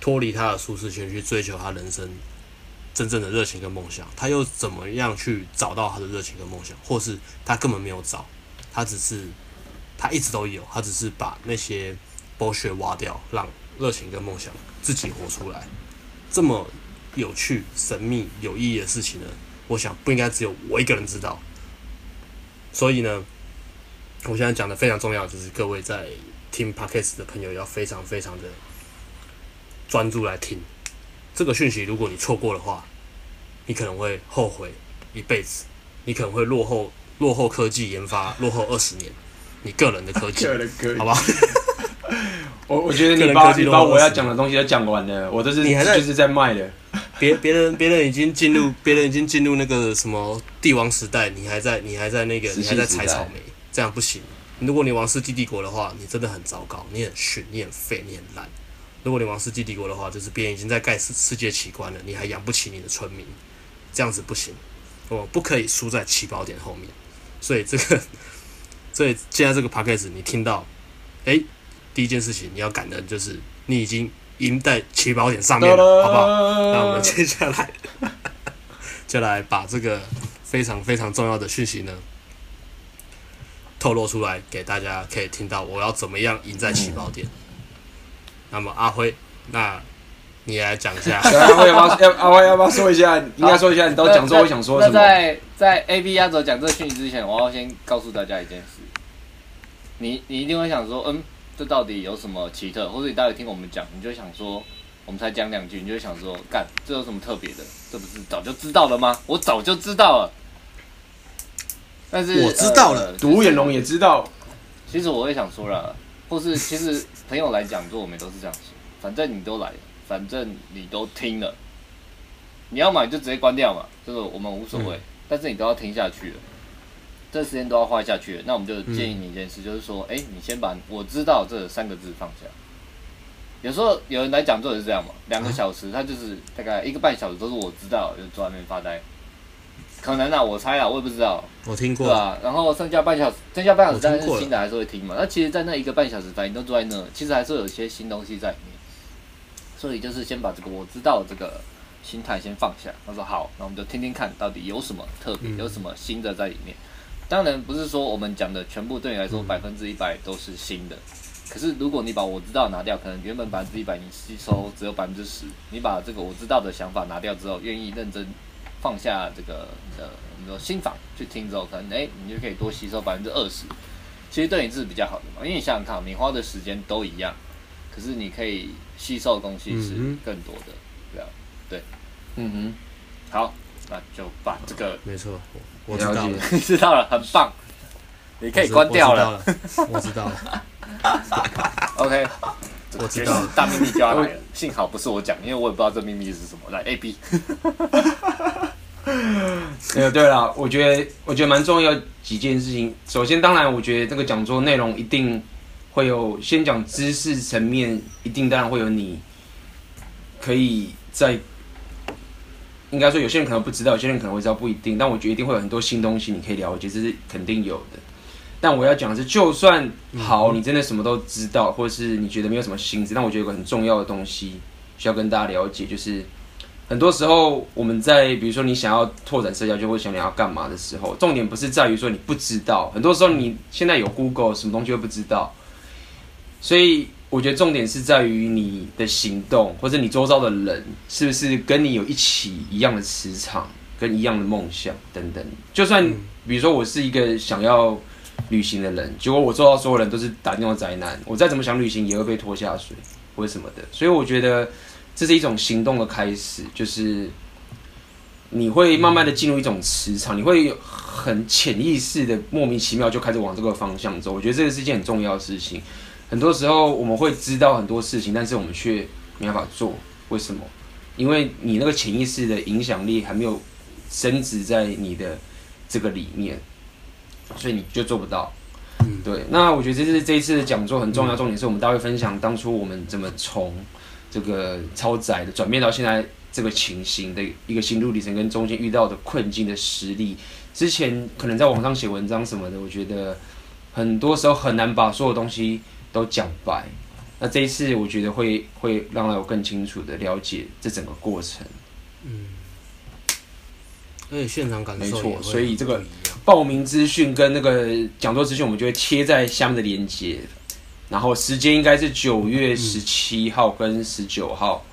脱离他的舒适圈，去追求他人生真正的热情跟梦想？他又怎么样去找到他的热情跟梦想，或是他根本没有找？他只是，他一直都有，他只是把那些剥削挖掉，让热情跟梦想自己活出来。这么有趣、神秘、有意义的事情呢，我想不应该只有我一个人知道。所以呢，我现在讲的非常重要，就是各位在听 Podcast 的朋友要非常非常的专注来听这个讯息。如果你错过的话，你可能会后悔一辈子，你可能会落后。落后科技研发，落后二十年，你个人的科技，好吧？我我觉得你把你把我要讲的东西都讲完了，我都是你还在就是在卖的。别别人别人已经进入别人已经进入那个什么帝王时代，你还在你还在那个你还在采草莓，这样不行。如果你王世纪帝国的话，你真的很糟糕，你很逊，你很废，你很烂。如果你王世纪帝国的话，就是别人已经在盖世世界奇观了，你还养不起你的村民，这样子不行。我不可以输在起跑点后面。所以这个，所以现在这个 podcast 你听到，哎、第一件事情你要感恩，就是你已经赢在起跑点上面了，好不好？那我们接下来 就来把这个非常非常重要的讯息呢，透露出来给大家，可以听到我要怎么样赢在起跑点。那么阿辉，那。你来讲一下，阿辉要不要？阿辉要不要说一下？应该说一下，你都讲说我想说什么？在在 A B 压轴讲这个讯息之前，我要先告诉大家一件事。你你一定会想说，嗯，这到底有什么奇特？或者你到底听我们讲，你就想说，我们才讲两句，你就想说，干，这有什么特别的？这不是早就知道了吗？我早就知道了。但是我知道了，独眼龙也知道。其实我也想说了，或是其实朋友来讲座，我们都是这样说，反正你都来了。反正你都听了，你要买就直接关掉嘛，这个我们无所谓。嗯、但是你都要听下去了，这时间都要花下去了。那我们就建议你一件事，就是说，哎、嗯欸，你先把我知道这三个字放下。有时候有人来讲座也是这样嘛，两个小时，他就是大概一个半小时都是我知道，就坐在那边发呆。可能啊，我猜啊，我也不知道。我听过。对啊，然后剩下半小时，剩下半小时当然是新的还是会听嘛。那其实，在那一个半小时，反正都坐在那，其实还是有一些新东西在里面。所以就是先把这个我知道的这个心态先放下。他说好，那我们就听听看到底有什么特别，有什么新的在里面。当然不是说我们讲的全部对你来说百分之一百都是新的。可是如果你把我知道拿掉，可能原本百分之一百你吸收只有百分之十。你把这个我知道的想法拿掉之后，愿意认真放下这个你的你说心房去听之后，可能诶，你就可以多吸收百分之二十。其实对你是比较好的嘛，因为你想想看，你花的时间都一样，可是你可以。吸收的东西是更多的，对啊，对，嗯哼，好，那就把这个，没错，我知道了，你知道了，很棒，你可以关掉了，我知道了，OK，我知道了，大秘密就要来了，幸好不是我讲，因为我也不知道这秘密是什么，来 A B，没有，对了，我觉得我觉得蛮重要几件事情，首先，当然，我觉得这个讲座内容一定。会有先讲知识层面，一定当然会有你，可以在，应该说有些人可能不知道，有些人可能会知道，不一定。但我觉得一定会有很多新东西你可以了解，这是肯定有的。但我要讲的是，就算好，你真的什么都知道，或者是你觉得没有什么心思，但我觉得有个很重要的东西需要跟大家了解，就是很多时候我们在比如说你想要拓展社交圈，或想你要干嘛的时候，重点不是在于说你不知道，很多时候你现在有 Google 什么东西会不知道，所以我觉得重点是在于你的行动，或者你周遭的人是不是跟你有一起一样的磁场，跟一样的梦想等等。就算比如说我是一个想要。旅行的人，结果我做到所有人都是打电话宅男，我再怎么想旅行也会被拖下水或什么的，所以我觉得这是一种行动的开始，就是你会慢慢的进入一种磁场，你会很潜意识的莫名其妙就开始往这个方向走。我觉得这个是一件很重要的事情。很多时候我们会知道很多事情，但是我们却没办法做，为什么？因为你那个潜意识的影响力还没有升值在你的这个里面。所以你就做不到，嗯，对。那我觉得这是这一次的讲座很重要，重点是我们大会分享当初我们怎么从这个超载的转变到现在这个情形的一个心路历程，跟中间遇到的困境的实例。之前可能在网上写文章什么的，我觉得很多时候很难把所有东西都讲白。那这一次我觉得会会让我更清楚的了解这整个过程。嗯。而且现场感受没错，所以这个报名资讯跟那个讲座资讯，我们就会贴在下面的链接。然后时间应该是九月十七号跟十九号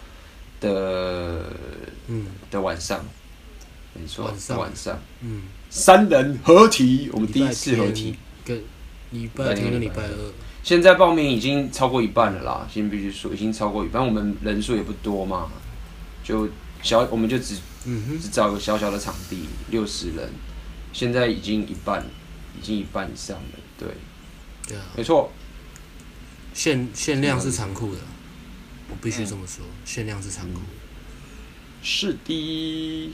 的嗯。的晚上，没错，晚上晚上。嗯。三人合体，我们第一次合体，跟礼拜天跟礼拜二。现在报名已经超过一半了啦，先必须说已经超过一半，我们人数也不多嘛，就小我们就只。嗯，只找个小小的场地，六十人，现在已经一半，已经一半以上了，对，对啊，没错，限限量是残酷的，我必须这么说，嗯、限量是残酷的，是的。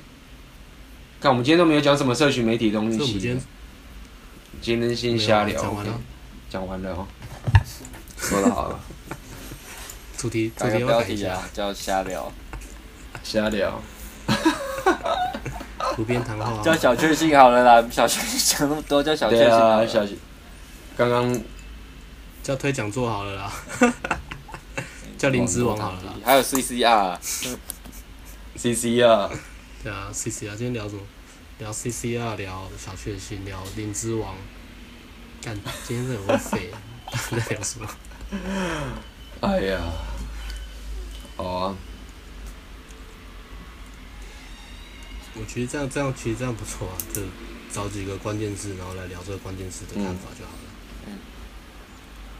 看我们今天都没有讲什么社群媒体的东西，今天，今天先瞎聊，讲完了，讲完了哦，说的好了，主题主题标题啊，叫瞎聊，瞎聊。图片谈话叫小确幸好了啦，小确幸讲那么多叫小确幸啊，小刚刚叫推讲座好了啦，叫灵芝王好了啦，还有 CCR，CCR，对啊，CCR 今天聊什么？聊 CCR，聊小确幸，聊灵芝王。干，今天这有个废，在聊什么？哎呀，好啊。我觉得这样这样其实这样不错啊，就找几个关键字，然后来聊这个关键字的看法就好了。嗯。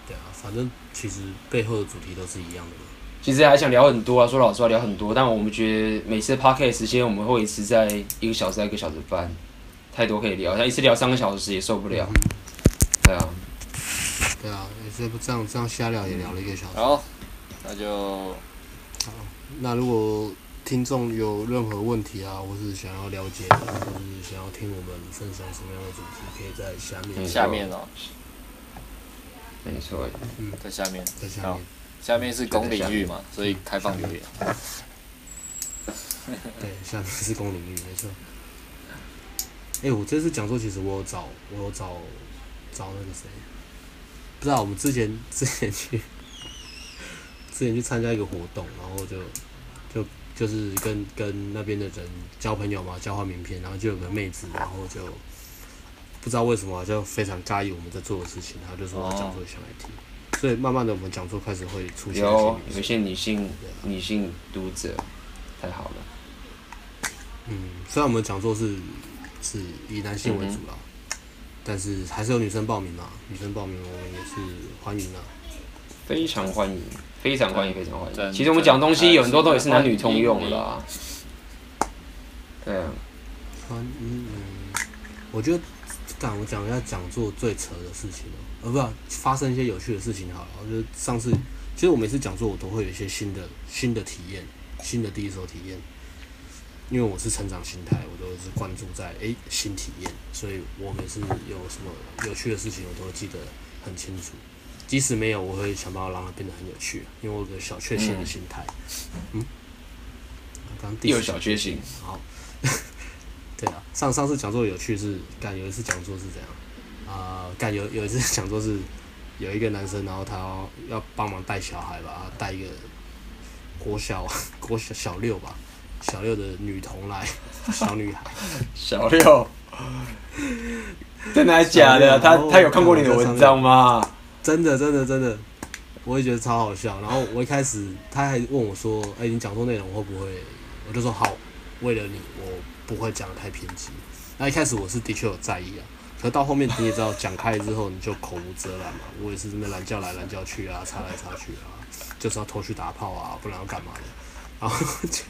对啊，反正其实背后的主题都是一样的嘛。其实还想聊很多啊，说老实话聊很多，但我们觉得每次 podcast 时间我们会维持在一个小时、一个小时半，太多可以聊，像一次聊三个小时也受不了。嗯、对啊。对啊，也是不这样这样瞎聊也聊了一个小时。好，那就好。那如果。听众有任何问题啊，或是想要了解，或是想要听我们分享什么样的主题，可以在下面。下面哦。没错。嗯，在下面。在下面。下面是公领域嘛，所以开放留言。对，下面是公领域，没错。哎、欸，我这次讲座其实我有找，我有找找那个谁，不知道我们之前之前去 之前去参加一个活动，然后就就。就是跟跟那边的人交朋友嘛，交换名片，然后就有个妹子，然后就不知道为什么就非常在意我们在做的事情，然后就说讲座想来听，哦、所以慢慢的我们讲座开始会出现有有一些女性女性读者，太好了。嗯，虽然我们讲座是是以男性为主啦，嗯、但是还是有女生报名嘛，女生报名我们也是欢迎的，非常欢迎。非常欢迎，非常欢迎。其实我们讲东西有很多都也是男女通用的啦。对啊。嗯嗯，我觉得，敢我讲一下讲座最扯的事情哦，呃，不是发生一些有趣的事情好了。我觉得上次，其实我每次讲座我都会有一些新的新的体验，新的第一手体验。因为我是成长心态，我都是关注在诶新体验，所以我每次有什么有趣的事情，我都会记得很清楚。即使没有，我会想办法让它变得很有趣，因为我有个小确幸的心态。嗯。刚第有小确幸。好。对啊，上上次讲座有趣是，干有一次讲座是这样，啊，干有有一次讲座是有一个男生，然后他要帮忙带小孩吧，带一个国小 国小小六吧，小六的女童来，小女孩，小六，真的还是假的？他他有看过你的文章吗？真的真的真的，我也觉得超好笑。然后我一开始他还问我说：“哎、你讲座内容会不会？”我就说：“好，为了你，我不会讲得太偏激。”那一开始我是的确有在意啊，可到后面你也知道，讲开之后你就口无遮拦嘛。我也是这边拦叫来拦叫去啊，插来插去啊，就是要拖去打炮啊，不然要干嘛的？然后就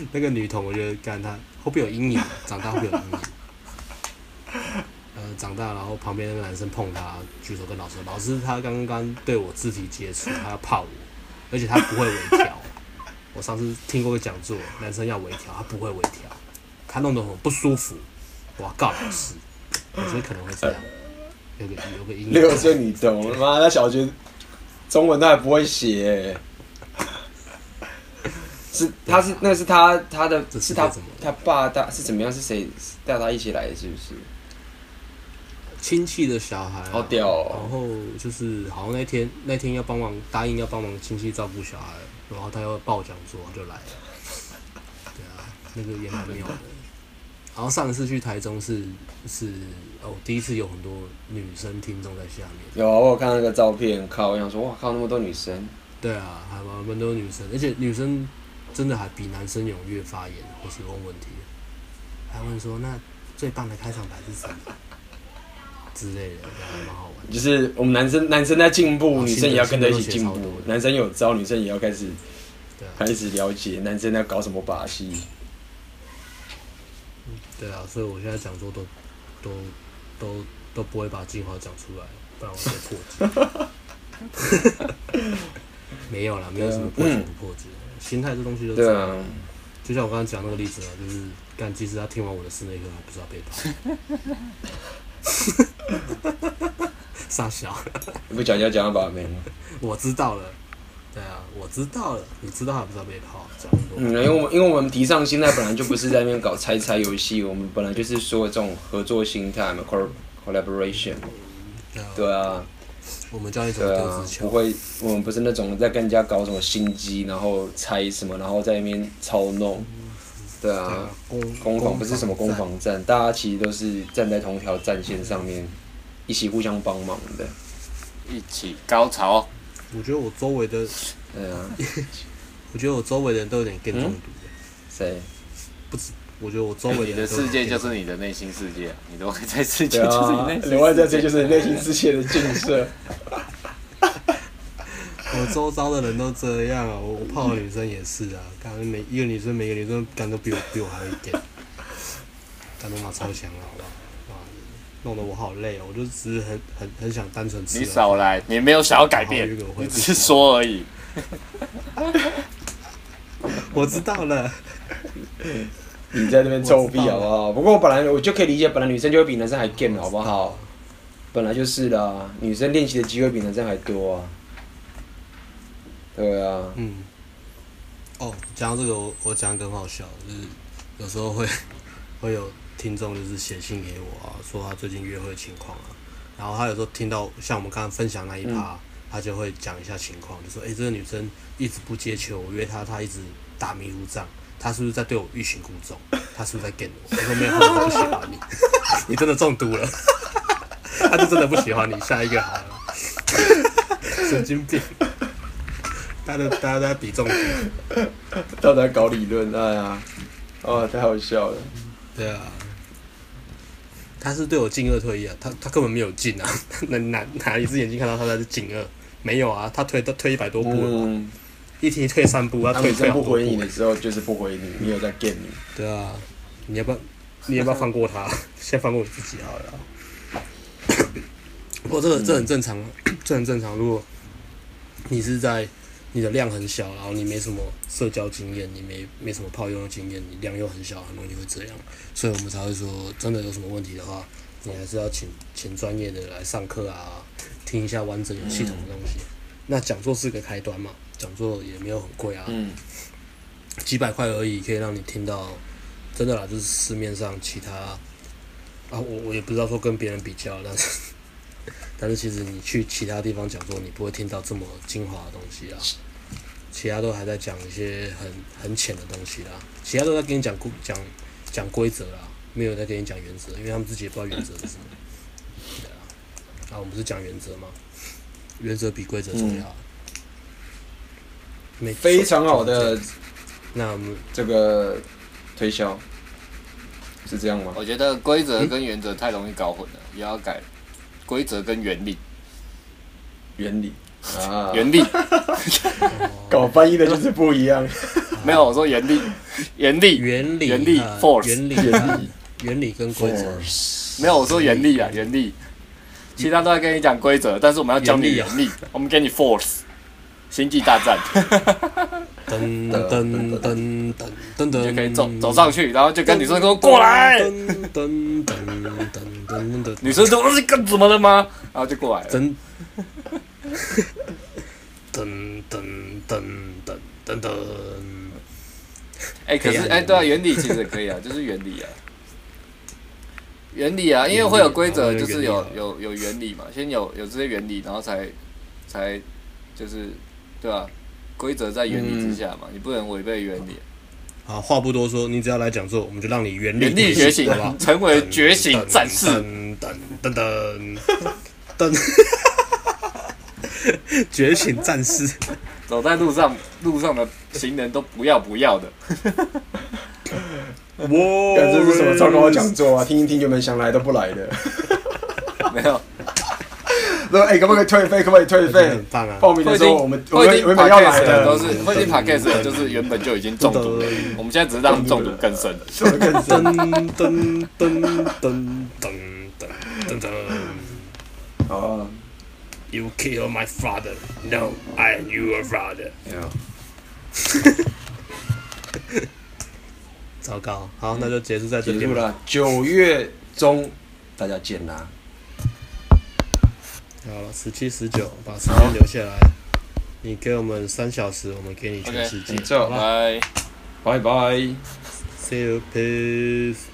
那个女童，我觉得干她会不会有阴影？长大会有阴影？呃，长大然后旁边那个男生碰他，举手跟老师说：“老师，他刚刚对我肢体接触，他要怕我，而且他不会微调。”我上次听过个讲座，男生要微调，他不会微调，他弄得很不舒服，我要告老师。我觉得可能会这样，有个有个音。六岁女童，妈，那小学中文他还不会写，是他是那是他他的，是他他爸带是怎么样？是谁带他一起来的？是不是？亲戚的小孩，好屌哦。然后就是好像那天那天要帮忙答应要帮忙亲戚照顾小孩。然后他要报讲座，就来了。对啊，那个也蛮妙的。然后上一次去台中是是哦，第一次有很多女生听众在下面。有啊，我有看那个照片，靠，我想说哇靠，那么多女生。对啊，还蛮蛮多女生，而且女生真的还比男生踊跃发言或是问问题，还问说那最棒的开场白是什么之类的，还蛮好玩。就是我们男生男生在进步，女生也要跟着一起进步。男生有招，女生也要开始。开始了解男生在搞什么把戏。对啊，所以我现在讲座都都都都不会把计划讲出来，不然我会破解。没有啦，没有什么破解不破解，心态这东西就这样。就像我刚刚讲那个例子啊，就是干，即使他听完我的室内课，还不知道被砲。傻笑。你不讲要讲到把妹吗？我知道了。对啊，我知道了，你知道还不知道被泡？讲嗯，因为我们因为我们提倡心态本来就不是在那边搞猜猜游戏，我们本来就是说这种合作心态嘛，collaboration。对啊，我们叫一种对啊，不会，我们不是那种在跟人家搞什么心机，然后猜什么，然后在那边操弄。对啊，攻攻防不是什么攻防战，大家其实都是站在同条战线上面，一起互相帮忙的，一起高潮。我觉得我周围的，对啊，我觉得我周围的人都有点更中毒。谁？不止，我觉得我周围你的世界就是你的内心世界，你的外在世界就是你内心，外在世界就是你内心世界的景色。我周遭的人都这样啊，我我泡的女生也是啊，感觉每一个女生每个女生感觉都比我比我还一点，感觉嘛超强啊，好不好？弄得我好累哦，我就只是很很很想单纯吃。你少来，你没有想要改变，你只是说而已。我知道了。你在那边臭屁好不好？不过我本来我就可以理解，本来女生就会比男生还 game 好不好？本来就是的，女生练习的机会比男生还多啊。对啊。嗯。哦，讲到这个，我我讲个很好笑，就是有时候会 会有。听众就是写信给我啊，说他最近约会情况啊，然后他有时候听到像我们刚刚分享那一趴，嗯、他就会讲一下情况，就说：“哎、欸，这个女生一直不接球，我约她，她一直打迷糊仗，她是不是在对我欲擒故纵？她是不是在 get 我？”我说：“没有，她不喜欢你，你真的中毒了，她就真的不喜欢你，下一个好了。”神经病，大家 大家都在比中毒，都在搞理论，哎呀，哦，太好笑了，对啊。他是对我进二退一啊，他他根本没有进啊，哪哪哪一只眼睛看到他在进二？没有啊，他退他退一百多步了，嗯、一提退三步，他退退不回你的时候就是不回你，没有在 get 你。对啊，你要不要你要不要放过他？先放过我自己好了。不过这个这很正常，这很正常。如果你是在。你的量很小，然后你没什么社交经验，你没没什么炮友的经验，你量又很小，很容易会这样，所以我们才会说，真的有什么问题的话，你还是要请请专业的来上课啊，听一下完整有系统的东西。嗯、那讲座是个开端嘛，讲座也没有很贵啊，嗯、几百块而已，可以让你听到，真的啦，就是市面上其他啊，我我也不知道说跟别人比较，但是但是其实你去其他地方讲座，你不会听到这么精华的东西啊。其他都还在讲一些很很浅的东西啦，其他都在跟你讲规讲讲规则啦，没有在跟你讲原则，因为他们自己也不知道原则是什么。对啊，啊，我们是讲原则嘛，原则比规则重要。没非常好的，那我们这个推销是这样吗？我觉得规则跟原则太容易搞混了，也要改规则跟原理。原理。啊，原理，搞翻译的就是不一样。没有，我说原理，原理，原理，原理，force，原理，原理跟规则。没有，我说原理啊，原理。其他都在跟你讲规则，但是我们要教你原理，我们给你 force。星际大战。噔噔噔噔噔噔，就可以走走上去，然后就跟女生说过来。噔噔噔噔噔，女生说是干什么了吗？然后就过来了。噔噔噔噔噔噔！哎，可是哎，对啊，原理其实也可以啊，就是原理啊，原理啊，因为会有规则，就是有有有原理嘛，先有有这些原理，然后才才就是对吧？规则在原理之下嘛，你不能违背原理。好，话不多说，你只要来讲座，我们就让你原力觉醒，好吧成为觉醒战士。噔噔噔噔噔。觉醒战士，走在路上，路上的行人都不要不要的。哇，这是什么糟糕的讲座啊？听一听就没想来都不来的。没有。说哎，可不可以退费？可不可以退费？很棒啊！报名的时候我们我们原本要来的都是会听 podcast 的，就是原本就已经中毒了。我们现在只是让中毒更深了。噔噔噔噔噔噔噔。哦。You kill my father. No, I am your father. 糟糕，好，那就结束在这里。了，九月中大家见啦。好了，十七、十九，把时间留下来。你给我们三小时，我们给你全世界。拜拜，拜拜。See you, peace.